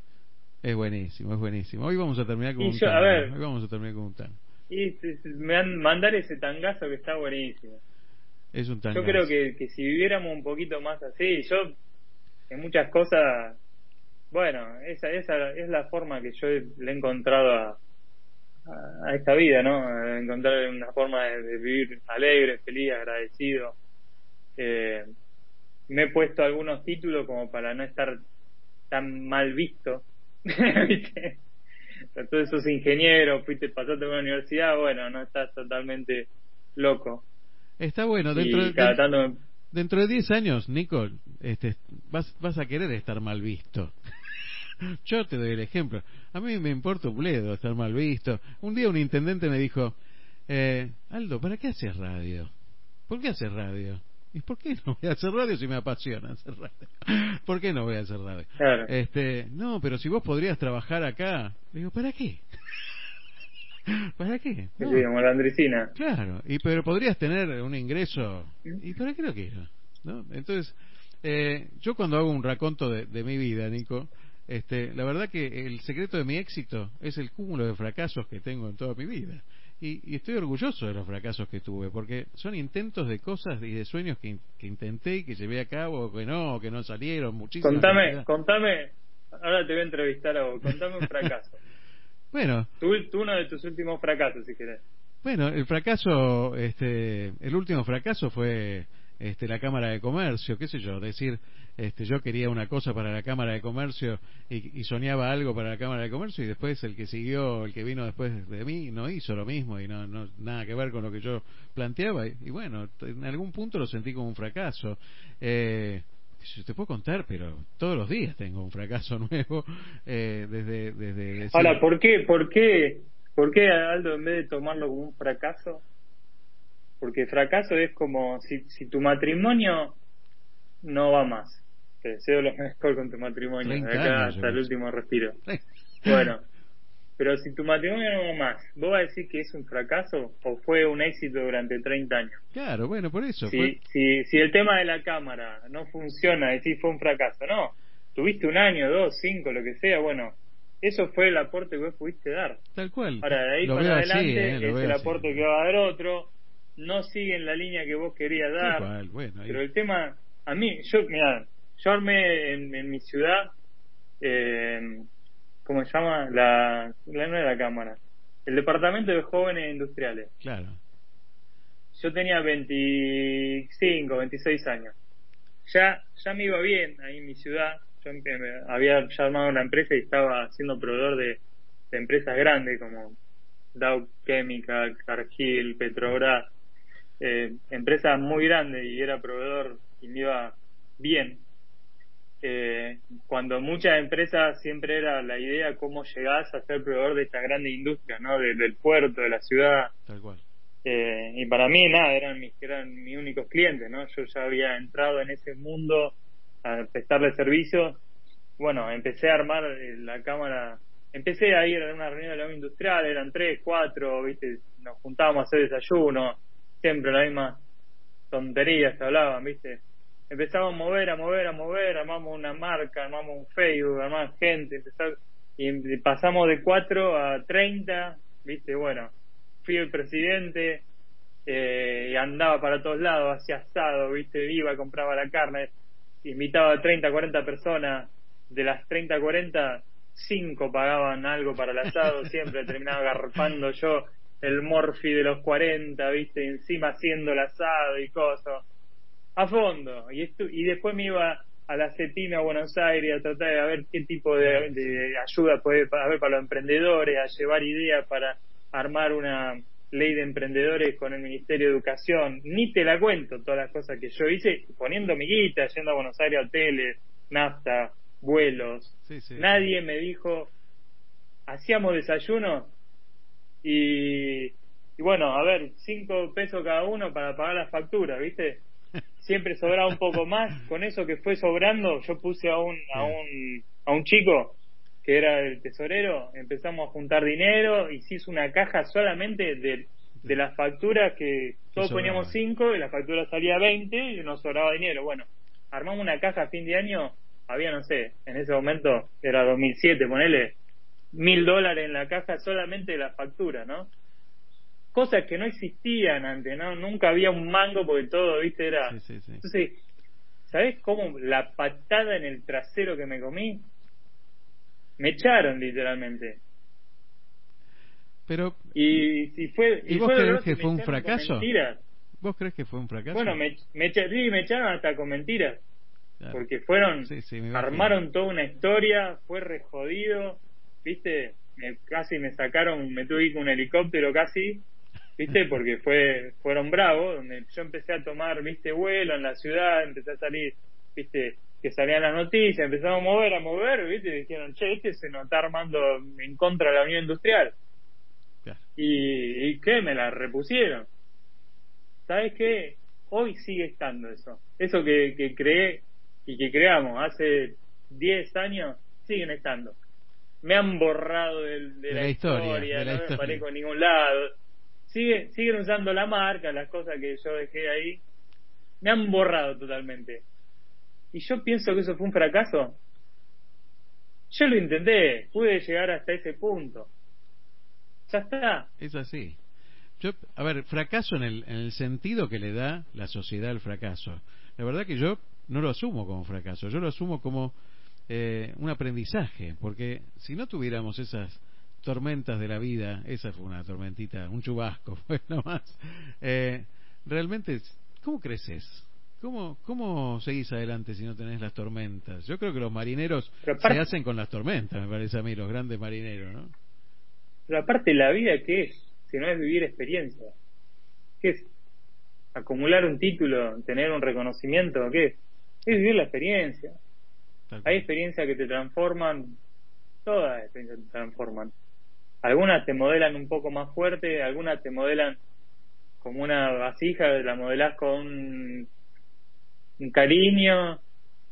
Es buenísimo, es buenísimo. Hoy vamos a terminar con un tango. A ver, Hoy vamos a terminar con un. Y me han mandar ese tangazo que está buenísimo. Es un tangazo. Yo creo que, que si viviéramos un poquito más así, yo en muchas cosas, bueno, esa, esa es la forma que yo le he encontrado a, a, esta vida, ¿no? Encontrar una forma de, vivir alegre, feliz, agradecido. Eh, me he puesto algunos títulos como para no estar tan mal visto ¿Viste? Entonces sos ingeniero, fuiste, pasaste a una universidad, bueno, no estás totalmente loco. Está bueno, dentro, de, dentro de 10 años, Nico, este, vas, vas a querer estar mal visto. Yo te doy el ejemplo. A mí me importa un bledo estar mal visto. Un día un intendente me dijo, eh, Aldo, ¿para qué haces radio? ¿Por qué haces radio? ¿Y por qué no voy a hacer radio si me apasiona hacer radio? ¿Por qué no voy a hacer radio? Este, no, pero si vos podrías trabajar acá, digo, ¿para qué? ¿Para qué? Sí, como la. Claro, y pero podrías tener un ingreso. ¿Y para qué lo quiero? ¿No? Entonces, eh, yo cuando hago un raconto de, de mi vida, Nico, este, la verdad que el secreto de mi éxito es el cúmulo de fracasos que tengo en toda mi vida. Y, estoy orgulloso de los fracasos que tuve, porque son intentos de cosas y de sueños que, intenté y que llevé a cabo, que no, que no salieron, muchísimo. Contame, contame, ahora te voy a entrevistar a vos, contame un fracaso. bueno. Tú, uno de tus últimos fracasos, si querés. Bueno, el fracaso, este, el último fracaso fue este, la Cámara de Comercio, qué sé yo, decir, este, yo quería una cosa para la Cámara de Comercio y, soñaba algo para la Cámara de Comercio y después el que siguió, el que vino después de mí, no hizo lo mismo y no, no nada que ver con lo que yo planteaba y, bueno, en algún punto lo sentí como un fracaso. Eh, te puedo contar, pero todos los días tengo un fracaso nuevo eh, desde, desde Ahora, ¿por qué, por qué, por qué Aldo en vez de tomarlo como un fracaso porque fracaso es como si, si tu matrimonio no va más. Te deseo lo mejor con tu matrimonio, de acá hasta el último respiro. Bueno, pero si tu matrimonio no va más, ¿vos vas a decir que es un fracaso o fue un éxito durante 30 años? Claro, bueno, por eso. Si, si, si el tema de la cámara no funciona, decir fue un fracaso, no. Tuviste un año, dos, cinco, lo que sea, bueno, eso fue el aporte que vos pudiste dar. Tal cual. Ahora, de ahí para adelante ¿eh? es el aporte que va a dar otro no siguen la línea que vos querías dar. Pero el tema, a mí, yo, mira, yo armé en, mi ciudad, eh, ¿cómo se llama? La, la la cámara, el departamento de jóvenes industriales. Claro. Yo tenía 25, 26 años. Ya, ya me iba bien ahí en mi ciudad. Yo había ya armado una empresa y estaba siendo proveedor de, de empresas grandes como Dow Chemical, Cargill, Petrobras eh, empresa muy grande y era proveedor y me iba bien. Eh, cuando muchas empresas siempre era la idea cómo llegás a ser proveedor de esta grande industria, ¿no? del puerto, de la ciudad. Tal cual. Eh, y para mí nada, eran mis, eran mis únicos clientes, ¿no? Yo ya había entrado en ese mundo a prestarle servicios. Bueno, empecé a armar eh, la cámara, empecé a ir a una reunión de la industrial, eran tres, cuatro, viste, nos juntábamos a hacer desayuno, siempre la misma tontería se hablaban, ¿viste? Empezamos a mover, a mover, a mover, armamos una marca, armamos un Facebook, armamos gente, y pasamos de 4 a 30, ¿viste? Bueno, fui el presidente eh, y andaba para todos lados, hacía asado, ¿viste? Iba, compraba la carne, invitaba a 30, 40 personas, de las 30, 40, 5 pagaban algo para el asado, siempre terminaba agarpando yo el Morphy de los 40, viste, encima haciendo el asado y cosas, a fondo. Y, esto, y después me iba a la CETIMA a Buenos Aires a tratar de ver qué tipo de, ayuda puede haber para los emprendedores, a llevar ideas para armar una ley de emprendedores con el Ministerio de Educación. Ni te la cuento todas las cosas que yo hice, poniendo mi guita, yendo a Buenos Aires a hoteles, nafta, vuelos. Nadie me dijo, hacíamos desayuno, y, bueno, a ver, cinco pesos cada uno para pagar las facturas, ¿viste? Siempre sobraba un poco más. Con eso que fue sobrando, yo puse a un, a un, a un chico que era el tesorero, empezamos a juntar dinero y se hizo una caja solamente de, de las facturas que todos poníamos cinco y la factura salía 20 y nos sobraba dinero. Bueno, armamos una caja a fin de año, había, no sé, en ese momento era 2007, ponele, mil dólares en la caja solamente de la factura, ¿no? Cosas que no existían antes, ¿no? Nunca había un mango porque todo, ¿viste? Era... Sí, sí, Entonces, ¿sabés cómo la patada en el trasero que me comí? Me echaron literalmente. Pero... Y, si fue... ¿Y, vos crees que, fue un fracaso? ¿Vos crees que fue un fracaso? Bueno, me, me, me echaron hasta con mentiras. Porque fueron, armaron toda una historia, fue re jodido viste, casi me sacaron, me tuve que ir con un helicóptero casi, viste, porque fue, fueron bravos, donde yo empecé a tomar, viste, vuelo en la ciudad, empecé a salir, viste, que salían las noticias, empezamos a mover, a mover, viste, y dijeron, che, este se nos está armando en contra de la Unión Industrial. Y, y qué, me la repusieron. ¿Sabes qué? Hoy sigue estando eso. Eso que, que creé y que creamos hace 10 años, siguen estando me han borrado de, la, historia, no me parezco en ningún lado. Sigue, siguen usando la marca, las cosas que yo dejé ahí. Me han borrado totalmente. Y yo pienso que eso fue un fracaso. Yo lo intenté, pude llegar hasta ese punto. Ya está. Es así. Yo, a ver, fracaso en el, en el sentido que le da la sociedad al fracaso. La verdad que yo no lo asumo como fracaso, yo lo asumo como eh, un aprendizaje, porque si no tuviéramos esas tormentas de la vida, esa fue una tormentita, un chubasco, fue nomás, eh, realmente, ¿cómo creces? ¿Cómo, ¿Cómo seguís adelante si no tenés las tormentas? Yo creo que los marineros se hacen con las tormentas, me parece a mí, los grandes marineros, ¿no? Pero aparte, ¿la vida qué es? Si no es vivir experiencia. ¿Qué es? ¿Acumular un título? ¿Tener un reconocimiento? ¿Qué es? Es vivir la experiencia. Hay experiencias que te transforman, todas las experiencias te transforman. Algunas te modelan un poco más fuerte, algunas te modelan como una vasija, la modelás con un, cariño,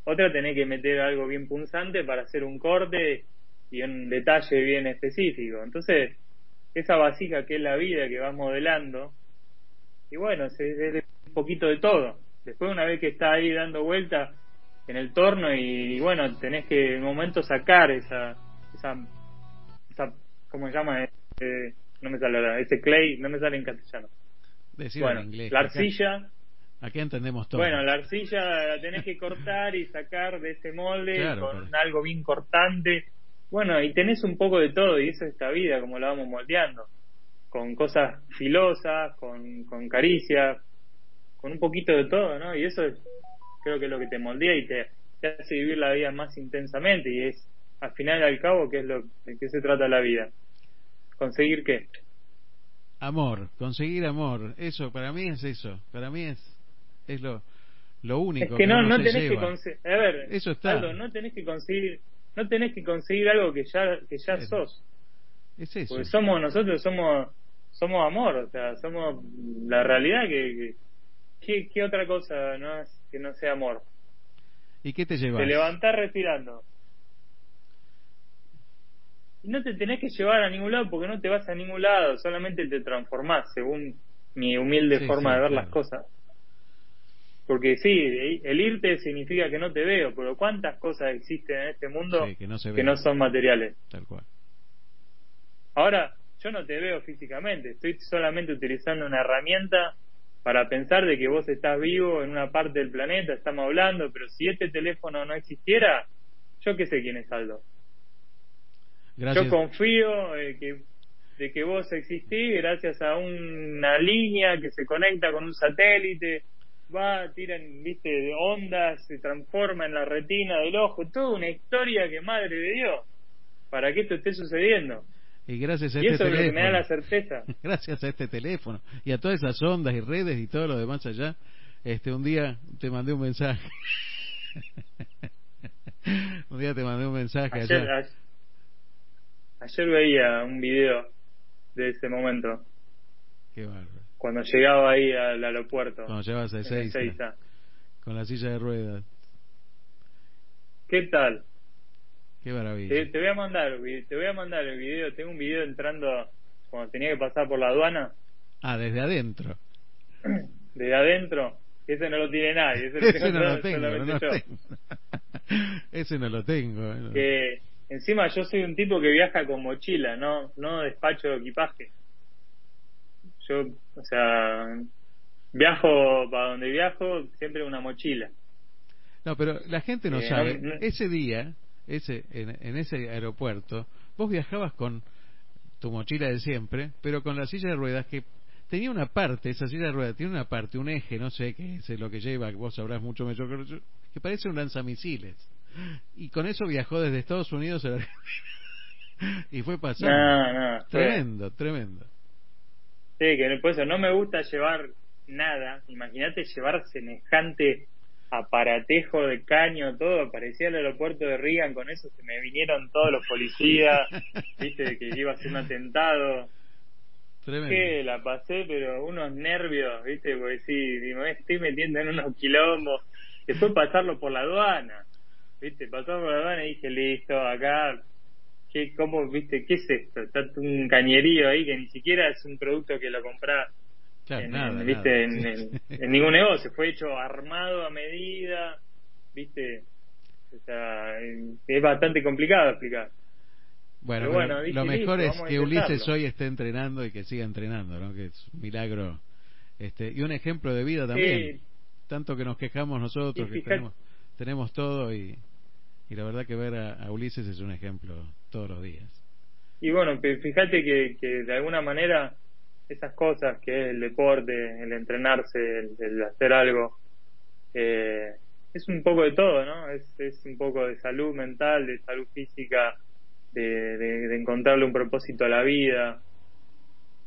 otra tenés que meter algo bien punzante para hacer un corte y un detalle bien específico. Entonces, esa vasija que es la vida que vas modelando, y bueno, es, es un poquito de todo. Después, una vez que está ahí dando vueltas, en el torno y, bueno, tenés que en un momento sacar esa, esa, esa ¿cómo se llama? Eh, no me sale ese clay, no me sale en castellano. bueno, en inglés, la arcilla. Aquí entendemos todo. Bueno, la arcilla la tenés que cortar y sacar de ese molde con algo bien cortante. Bueno, y tenés un poco de todo y eso es esta vida, como la vamos moldeando. Con cosas filosas, con, con caricias, con un poquito de todo, ¿no? Y eso es, creo que es lo que te moldea y te, hace vivir la vida más intensamente y es al final y al cabo que es lo de qué se trata la vida. ¿Conseguir qué? Amor, conseguir amor. Eso, para mí es eso. Para mí es, es lo, lo único. Es que, no, no tenés que conseguir. A ver, eso está. no tenés que conseguir, no tenés que conseguir algo que ya, que ya sos. Es eso. Porque somos, nosotros somos, somos amor, o sea, somos la realidad que, que ¿qué, otra cosa no es que no sea amor. ¿Y qué te llevas? Te levantás respirando. Y no te tenés que llevar a ningún lado porque no te vas a ningún lado, solamente te transformás, según mi humilde forma de ver las cosas. Porque sí, el irte significa que no te veo, pero ¿cuántas cosas existen en este mundo que, no que no son materiales? Tal cual. Ahora, yo no te veo físicamente, estoy solamente utilizando una herramienta para pensar de que vos estás vivo en una parte del planeta, estamos hablando, pero si este teléfono no existiera, yo qué sé quién es Aldo. Yo confío de que, de que vos existís gracias a una línea que se conecta con un satélite, va, tiran, viste, ondas, se transforma en la retina del ojo, toda una historia que madre de Dios, para que esto esté sucediendo. Y gracias a y este eso teléfono. Me da la certeza. gracias a este teléfono y a todas esas ondas y redes y todo lo demás allá, este un día te mandé un mensaje. un día te mandé un mensaje ayer, allá. Ayer, veía un video de ese momento. Qué bárbaro. Cuando llegaba ahí al aeropuerto. Cuando llegabas a Ezeiza. Con la silla de ruedas. ¿Qué tal? Qué maravilla. Te, voy a mandar, te voy a mandar el video. Tengo un video entrando cuando tenía que pasar por la aduana. Ah, desde adentro. Desde adentro. Ese no lo tiene nadie. Ese, ese no lo tengo. No tengo. ese no lo tengo. Que encima yo soy un tipo que viaja con mochila, no, no despacho de equipaje. Yo, o sea, viajo para donde viajo siempre una mochila. No, pero la gente no eh, sabe. ese día ese, en, ese aeropuerto, vos viajabas con tu mochila de siempre, pero con la silla de ruedas que tenía una parte, esa silla de ruedas tiene una parte, un eje, no sé qué es lo que lleva, vos sabrás mucho mejor que yo, que parece un lanzamisiles. Y con eso viajó desde Estados Unidos a la y fue pasando. tremendo, tremendo. Sí, que por eso no me gusta llevar nada. Imagínate llevar semejante aparatejo de caño, todo, parecía el aeropuerto de Reagan, con eso se me vinieron todos los policías, viste, que iba a ser un atentado. Tremendo. Que la pasé, pero unos nervios, viste, porque sí, me estoy metiendo en unos quilombos. Después pasarlo por la aduana, viste, pasarlo por la aduana y dije, listo, acá, ¿qué, cómo, viste, qué es esto? Está un cañerío ahí que ni siquiera es un producto que lo compras en, ¿viste? En, ningún negocio, fue hecho armado a medida, ¿viste? O sea, es bastante complicado explicar. Bueno, lo mejor es que Ulises hoy esté entrenando y que siga entrenando, ¿no? Que es un milagro. Este, y un ejemplo de vida también. Tanto que nos quejamos nosotros, que tenemos, tenemos todo y, y la verdad que ver a, Ulises es un ejemplo todos los días. Y bueno, fíjate que, que de alguna manera esas cosas que es el deporte, el entrenarse, el, hacer algo, eh, es un poco de todo, ¿no? Es, es un poco de salud mental, de salud física, de, de, encontrarle un propósito a la vida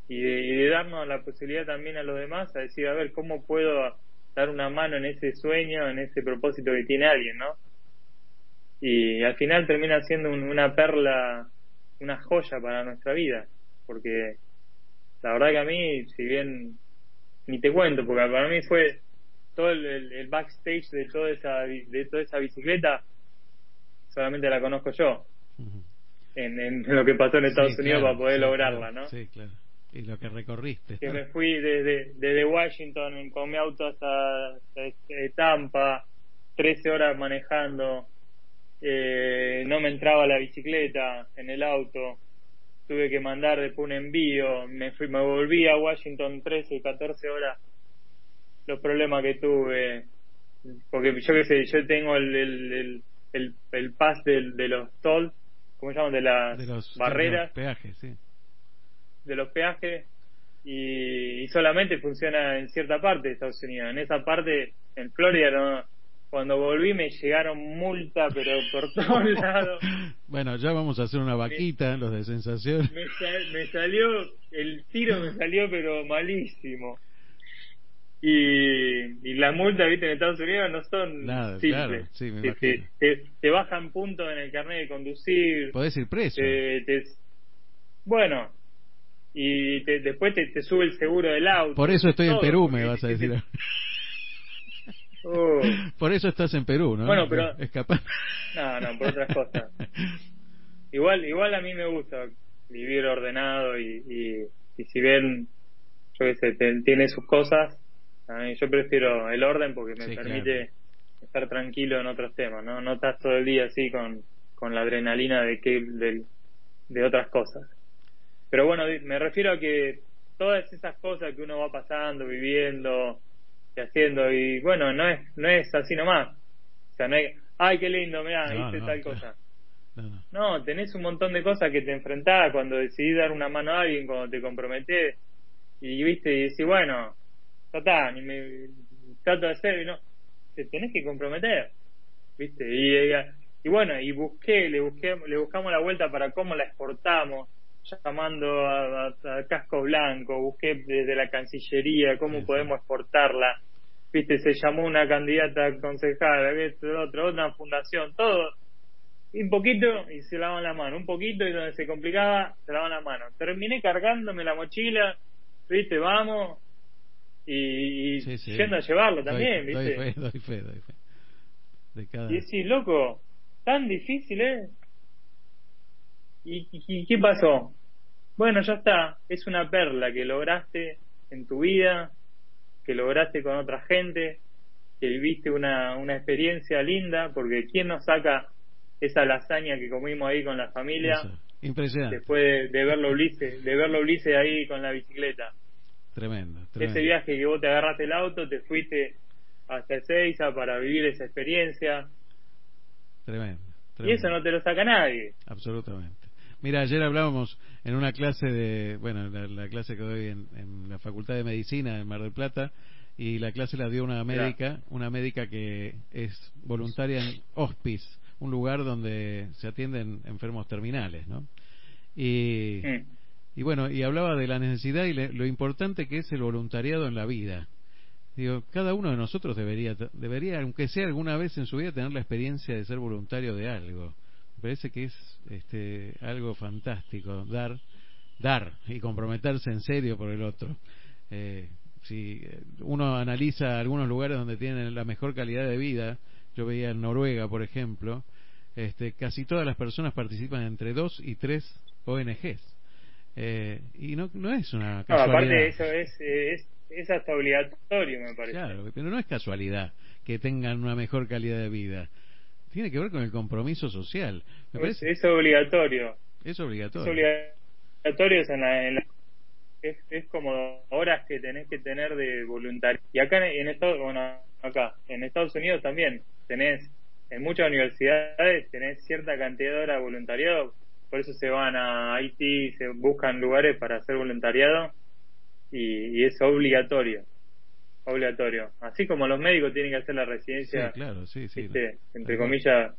y de, darnos la posibilidad también a los demás a decir, a ver, ¿cómo puedo dar una mano en ese sueño, en ese propósito que tiene alguien, ¿no? Y al final termina siendo una perla, una joya para nuestra vida, porque la verdad que a mí, si bien ni te cuento, porque para mí fue todo el, backstage de toda esa de toda esa bicicleta, solamente la conozco yo. en, lo que pasó en Estados Unidos para poder lograrla, ¿no? Sí, claro. Y lo que recorriste. Que me fui desde, desde Washington con mi auto hasta, Tampa, 13 horas manejando, eh, no me entraba la bicicleta en el auto, tuve que mandar después un envío, me fui, me volví a Washington 13 y 14 horas, los problemas que tuve, porque yo qué sé, yo tengo el, el, el, el, pass de, de los tolls, ¿cómo se llaman? De las barreras. De los peajes, sí. De los peajes, y, y solamente funciona en cierta parte de Estados Unidos, en esa parte, en Florida no, cuando volví me llegaron multa, pero por todos lados. Bueno, ya vamos a hacer una vaquita, los de sensación. Me, salió, el tiro me salió, pero malísimo. Y, y las multas, viste, en Estados Unidos no son Nada, Claro, sí, me te, te, bajan puntos en el carnet de conducir. Podés ir preso. bueno, y después te, sube el seguro del auto. Por eso estoy en Perú, me vas a decir. Uh. Por eso estás en Perú, ¿no? Bueno, pero... Escapar. No, no, por otras cosas. Igual, igual a mí me gusta vivir ordenado y, y, si bien, yo qué sé, tiene sus cosas, a mí, yo prefiero el orden porque me permite estar tranquilo en otros temas, ¿no? No estás todo el día así con, con la adrenalina de que de, de otras cosas. Pero bueno, me refiero a que todas esas cosas que uno va pasando, viviendo, haciendo y bueno, no es no es así nomás. O sea, no hay, ay, qué lindo, mira hice tal cosa. No, tenés un montón de cosas que te enfrentás cuando decidís dar una mano a alguien, cuando te comprometés y viste y decís, bueno, ya ni me trato de hacer y no, te tenés que comprometer, viste y, y bueno, y busqué, le busqué, le buscamos la vuelta para cómo la exportamos, llamando a, Casco Blanco, busqué desde la Cancillería cómo podemos exportarla, viste, se llamó una candidata concejal, otro, otra fundación, todo, y un poquito y se lavaban la mano, un poquito y donde se complicaba, se lavaban la mano. Terminé cargándome la mochila, viste, vamos, y, yendo a llevarlo también, viste. Doy fe, doy fe, Y decís, loco, tan difícil, ¿eh? ¿Y, qué pasó? Bueno, ya está, es una perla que lograste en tu vida, que lograste con otra gente, que viviste una, una experiencia linda, porque ¿quién nos saca esa lasaña que comimos ahí con la familia? Impresionante. Después de, verlo Ulises, de verlo Ulises ahí con la bicicleta. Tremendo, Ese viaje que vos te agarraste el auto, te fuiste hasta Ezeiza para vivir esa experiencia. tremendo. Y eso no te lo saca nadie. Absolutamente. Mira, ayer hablábamos en una clase de, bueno, la, clase que doy en, la Facultad de Medicina en Mar del Plata, y la clase la dio una médica, una médica que es voluntaria en Hospice, un lugar donde se atienden enfermos terminales, ¿no? Y, y bueno, y hablaba de la necesidad y lo importante que es el voluntariado en la vida. Digo, cada uno de nosotros debería, debería, aunque sea alguna vez en su vida, tener la experiencia de ser voluntario de algo parece que es este, algo fantástico, dar, dar y comprometerse en serio por el otro. Eh, si uno analiza algunos lugares donde tienen la mejor calidad de vida, yo veía en Noruega, por ejemplo, este, casi todas las personas participan entre dos y tres ONGs. Eh, y no, no es una casualidad. No, aparte eso es, es, es hasta obligatorio, me parece. Claro, pero no es casualidad que tengan una mejor calidad de vida tiene que ver con el compromiso social. es, obligatorio. Es obligatorio. Es obligatorio, es, en la, es, es, como horas que tenés que tener de voluntariado. Y acá en, Estados bueno, acá, en Estados Unidos también tenés, en muchas universidades tenés cierta cantidad de horas de voluntariado, por eso se van a Haití, se buscan lugares para hacer voluntariado y, y es obligatorio obligatorio. Así como los médicos tienen que hacer la residencia, claro, sí, sí, entre comillas,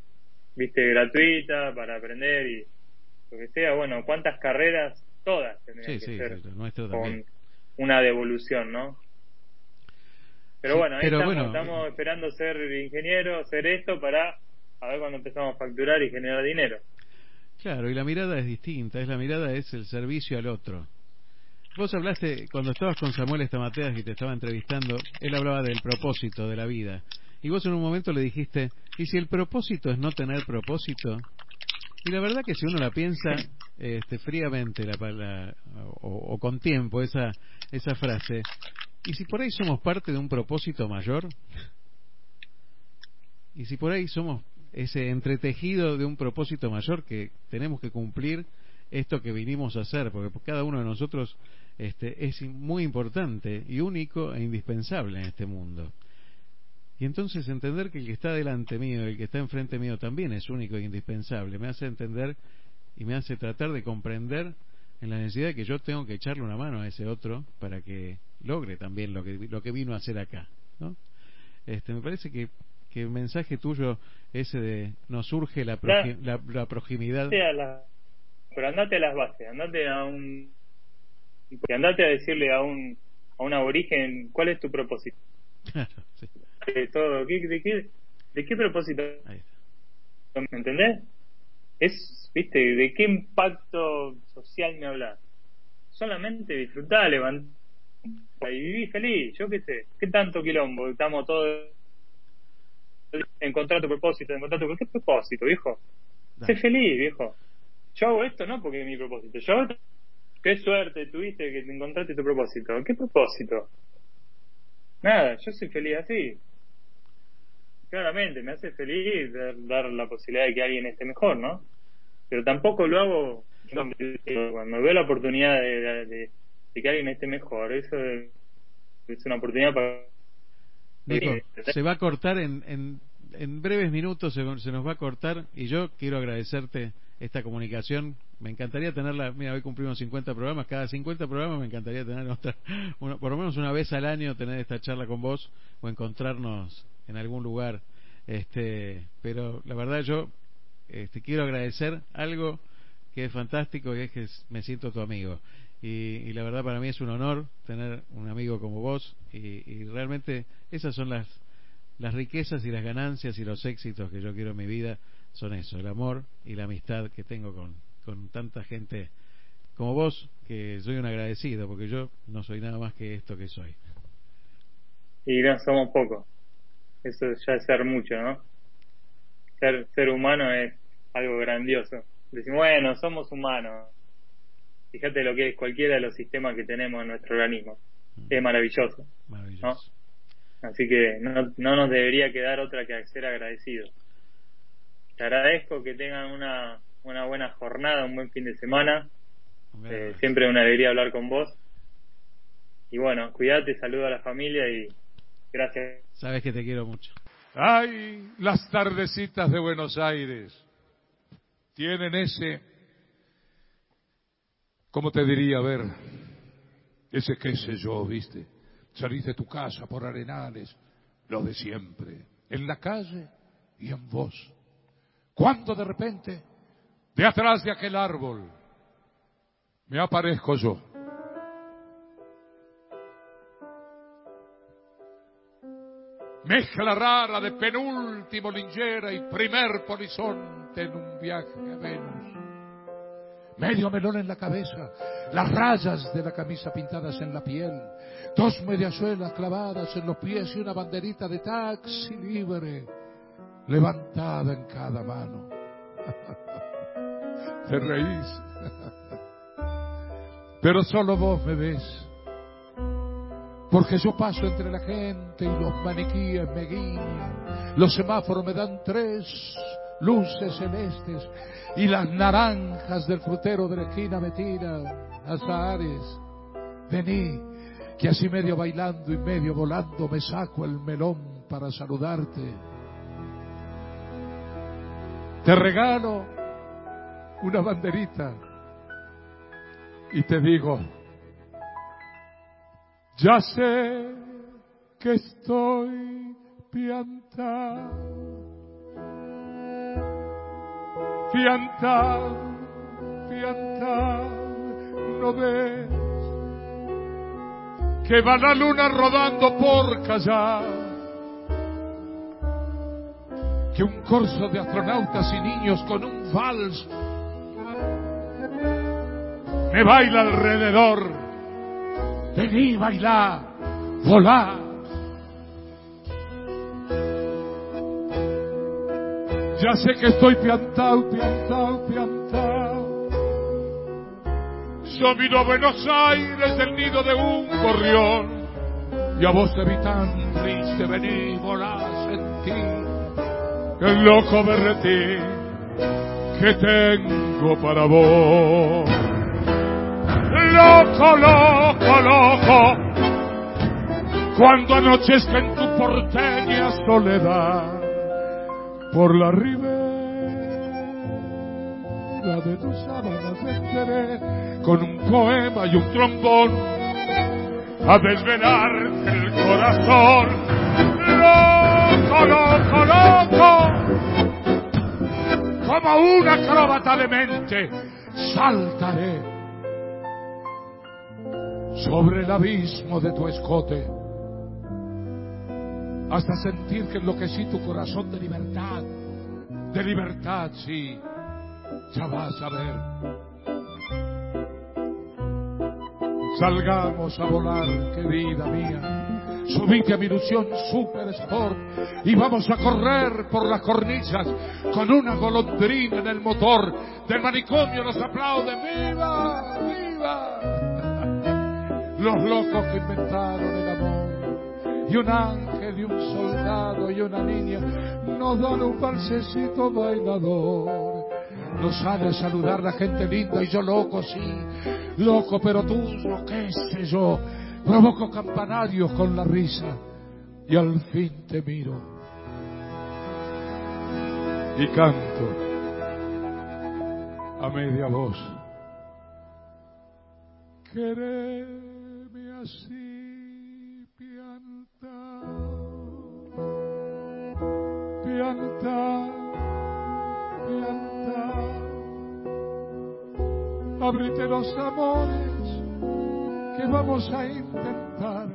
viste, gratuita para aprender y lo que sea, bueno, cuántas carreras, todas tendrían que ser con una devolución, ¿no? Pero bueno, ahí estamos, esperando ser ingeniero, hacer esto para a ver cuando empezamos a facturar y generar dinero. Claro, y la mirada es distinta, es la mirada es el servicio al otro. Vos hablaste, cuando estabas con Samuel Estamateas y te estaba entrevistando, él hablaba del propósito de la vida. Y vos en un momento le dijiste, ¿y si el propósito es no tener propósito? Y la verdad que si uno la piensa este, fríamente la, o, con tiempo esa, esa frase, ¿y si por ahí somos parte de un propósito mayor? ¿Y si por ahí somos ese entretejido de un propósito mayor que tenemos que cumplir esto que vinimos a hacer? Porque cada uno de nosotros este, es muy importante y único e indispensable en este mundo. Y entonces entender que el que está delante mío, el que está enfrente mío también es único e indispensable, me hace entender y me hace tratar de comprender en la necesidad de que yo tengo que echarle una mano a ese otro para que logre también lo que, lo que vino a hacer acá. ¿no? Este, me parece que, que el mensaje tuyo, ese de nos surge la, la, proximidad. pero andate a las bases, andate a un. Andate a decirle a un, a un aborigen cuál es tu propósito. Claro, sí de todo. ¿De qué, de qué propósito? ¿Me entendés? Es, viste, ¿de qué impacto social me hablas? Solamente disfrutar, levantar y vivir feliz, yo qué sé, qué tanto quilombo, estamos todos encontrar tu propósito, encontrar tu ¿qué propósito, viejo? Sé feliz, viejo. Yo hago esto no porque es mi propósito, yo hago qué suerte tuviste que encontraste tu propósito, ¿qué propósito? Nada, yo soy feliz así. Claramente, me hace feliz dar, la posibilidad de que alguien esté mejor, ¿no? Pero tampoco lo hago cuando veo la oportunidad de, que alguien esté mejor, eso es, una oportunidad para... se va a cortar en, en, en breves minutos, se, se nos va a cortar y yo quiero agradecerte esta comunicación. Me encantaría tenerla, mira, hoy cumplimos 50 programas, cada 50 programas me encantaría tener otra, por lo menos una vez al año tener esta charla con vos o encontrarnos en algún lugar. Este, pero la verdad yo este, quiero agradecer algo que es fantástico y es que me siento tu amigo. Y, la verdad para mí es un honor tener un amigo como vos y, realmente esas son las, las riquezas y las ganancias y los éxitos que yo quiero en mi vida, son eso, el amor y la amistad que tengo con, con tanta gente como vos, que soy un agradecido, porque yo no soy nada más que esto que soy. Y no somos pocos eso ya es ser mucho, ¿no? Ser, ser humano es algo grandioso. Decimos, bueno, somos humanos. Fíjate lo que es cualquiera de los sistemas que tenemos en nuestro organismo. Mm. Es maravilloso. Maravilloso. Así que no, no nos debería quedar otra que ser agradecidos. Te agradezco que tengan una, una buena jornada, un buen fin de semana. Eh, siempre una alegría hablar con vos. Y bueno, cuídate, saludo a la familia y Gracias. Sabes que te quiero mucho. Ay, las tardecitas de Buenos Aires tienen ese, ¿cómo te diría? A ver, ese qué sé yo, viste. Salís de tu casa por arenales, lo de siempre, en la calle y en vos. Cuando de repente, de atrás de aquel árbol, me aparezco yo. mezcla rara de penúltimo lingera y primer polizonte en un viaje a Venus. Medio melón en la cabeza, las rayas de la camisa pintadas en la piel, dos mediasuelas clavadas en los pies y una banderita de taxi libre levantada en cada mano. Te reís, pero solo vos me ves porque yo paso entre la gente y los maniquíes me guiñan. Los semáforos me dan tres luces celestes y las naranjas del frutero de la esquina me tiran, azares, vení, que así medio bailando y medio volando me saco el melón para saludarte. Te regalo una banderita y te digo, ya sé que estoy piantado piantado, piantado, no ves que va la luna rodando por callar, que un corso de astronautas y niños con un vals me baila alrededor. Vení, bailar, volar. Ya sé que estoy piantado, piantado, piantado. Yo vino a Buenos Aires del nido de un gorrión. Y a vos te vi tan triste, vení, volá, sentí el loco berretín que tengo para vos. Loco, loco, loco, cuando anochezca en tu porteña soledad por la ribera de tus sábanas vendré con un poema y un trombón a desvelar el corazón. Loco, loco, loco, como una acróbata de mente, saltaré sobre el abismo de tu escote hasta sentir que enloquecí tu corazón de libertad, de libertad, sí, ya vas a ver. Salgamos a volar, querida mía. Subite a mi ilusión Super Sport y vamos a correr por las cornisas con una golondrina en el motor. Del manicomio nos aplauden. ¡Viva! ¡Viva! Los locos que inventaron el amor y un ángel y un soldado y una niña nos dan un balsecito bailador. Nos sale a saludar la gente linda y yo loco, sí, loco pero tú, qué sé yo, provoco campanarios con la risa y al fin te miro y canto a media voz. Quereme así, piantao, piantao, piantao. Abrite los amores vamos a intentar.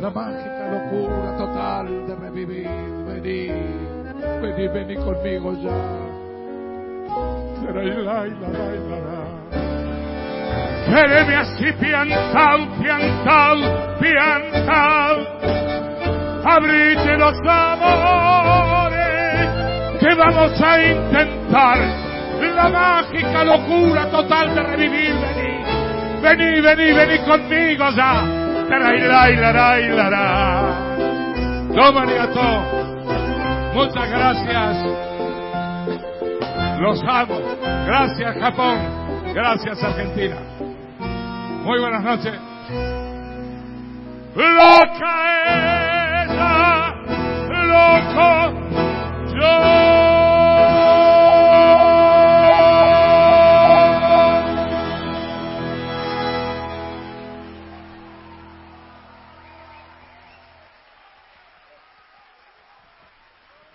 La mágica locura total de revivir. Vení, vení, vení conmigo ya. Quéreme así piantao, piantao, piantao. Abrite los amores que vamos a intentar. La mágica locura total de revivir. Vení, Vení, vení, vení conmigo ya. Toma, Arigato. Muchas gracias. Los amo. Gracias, Japón. Gracias, Argentina. Muy buenas noches. Loca ella, loco yo.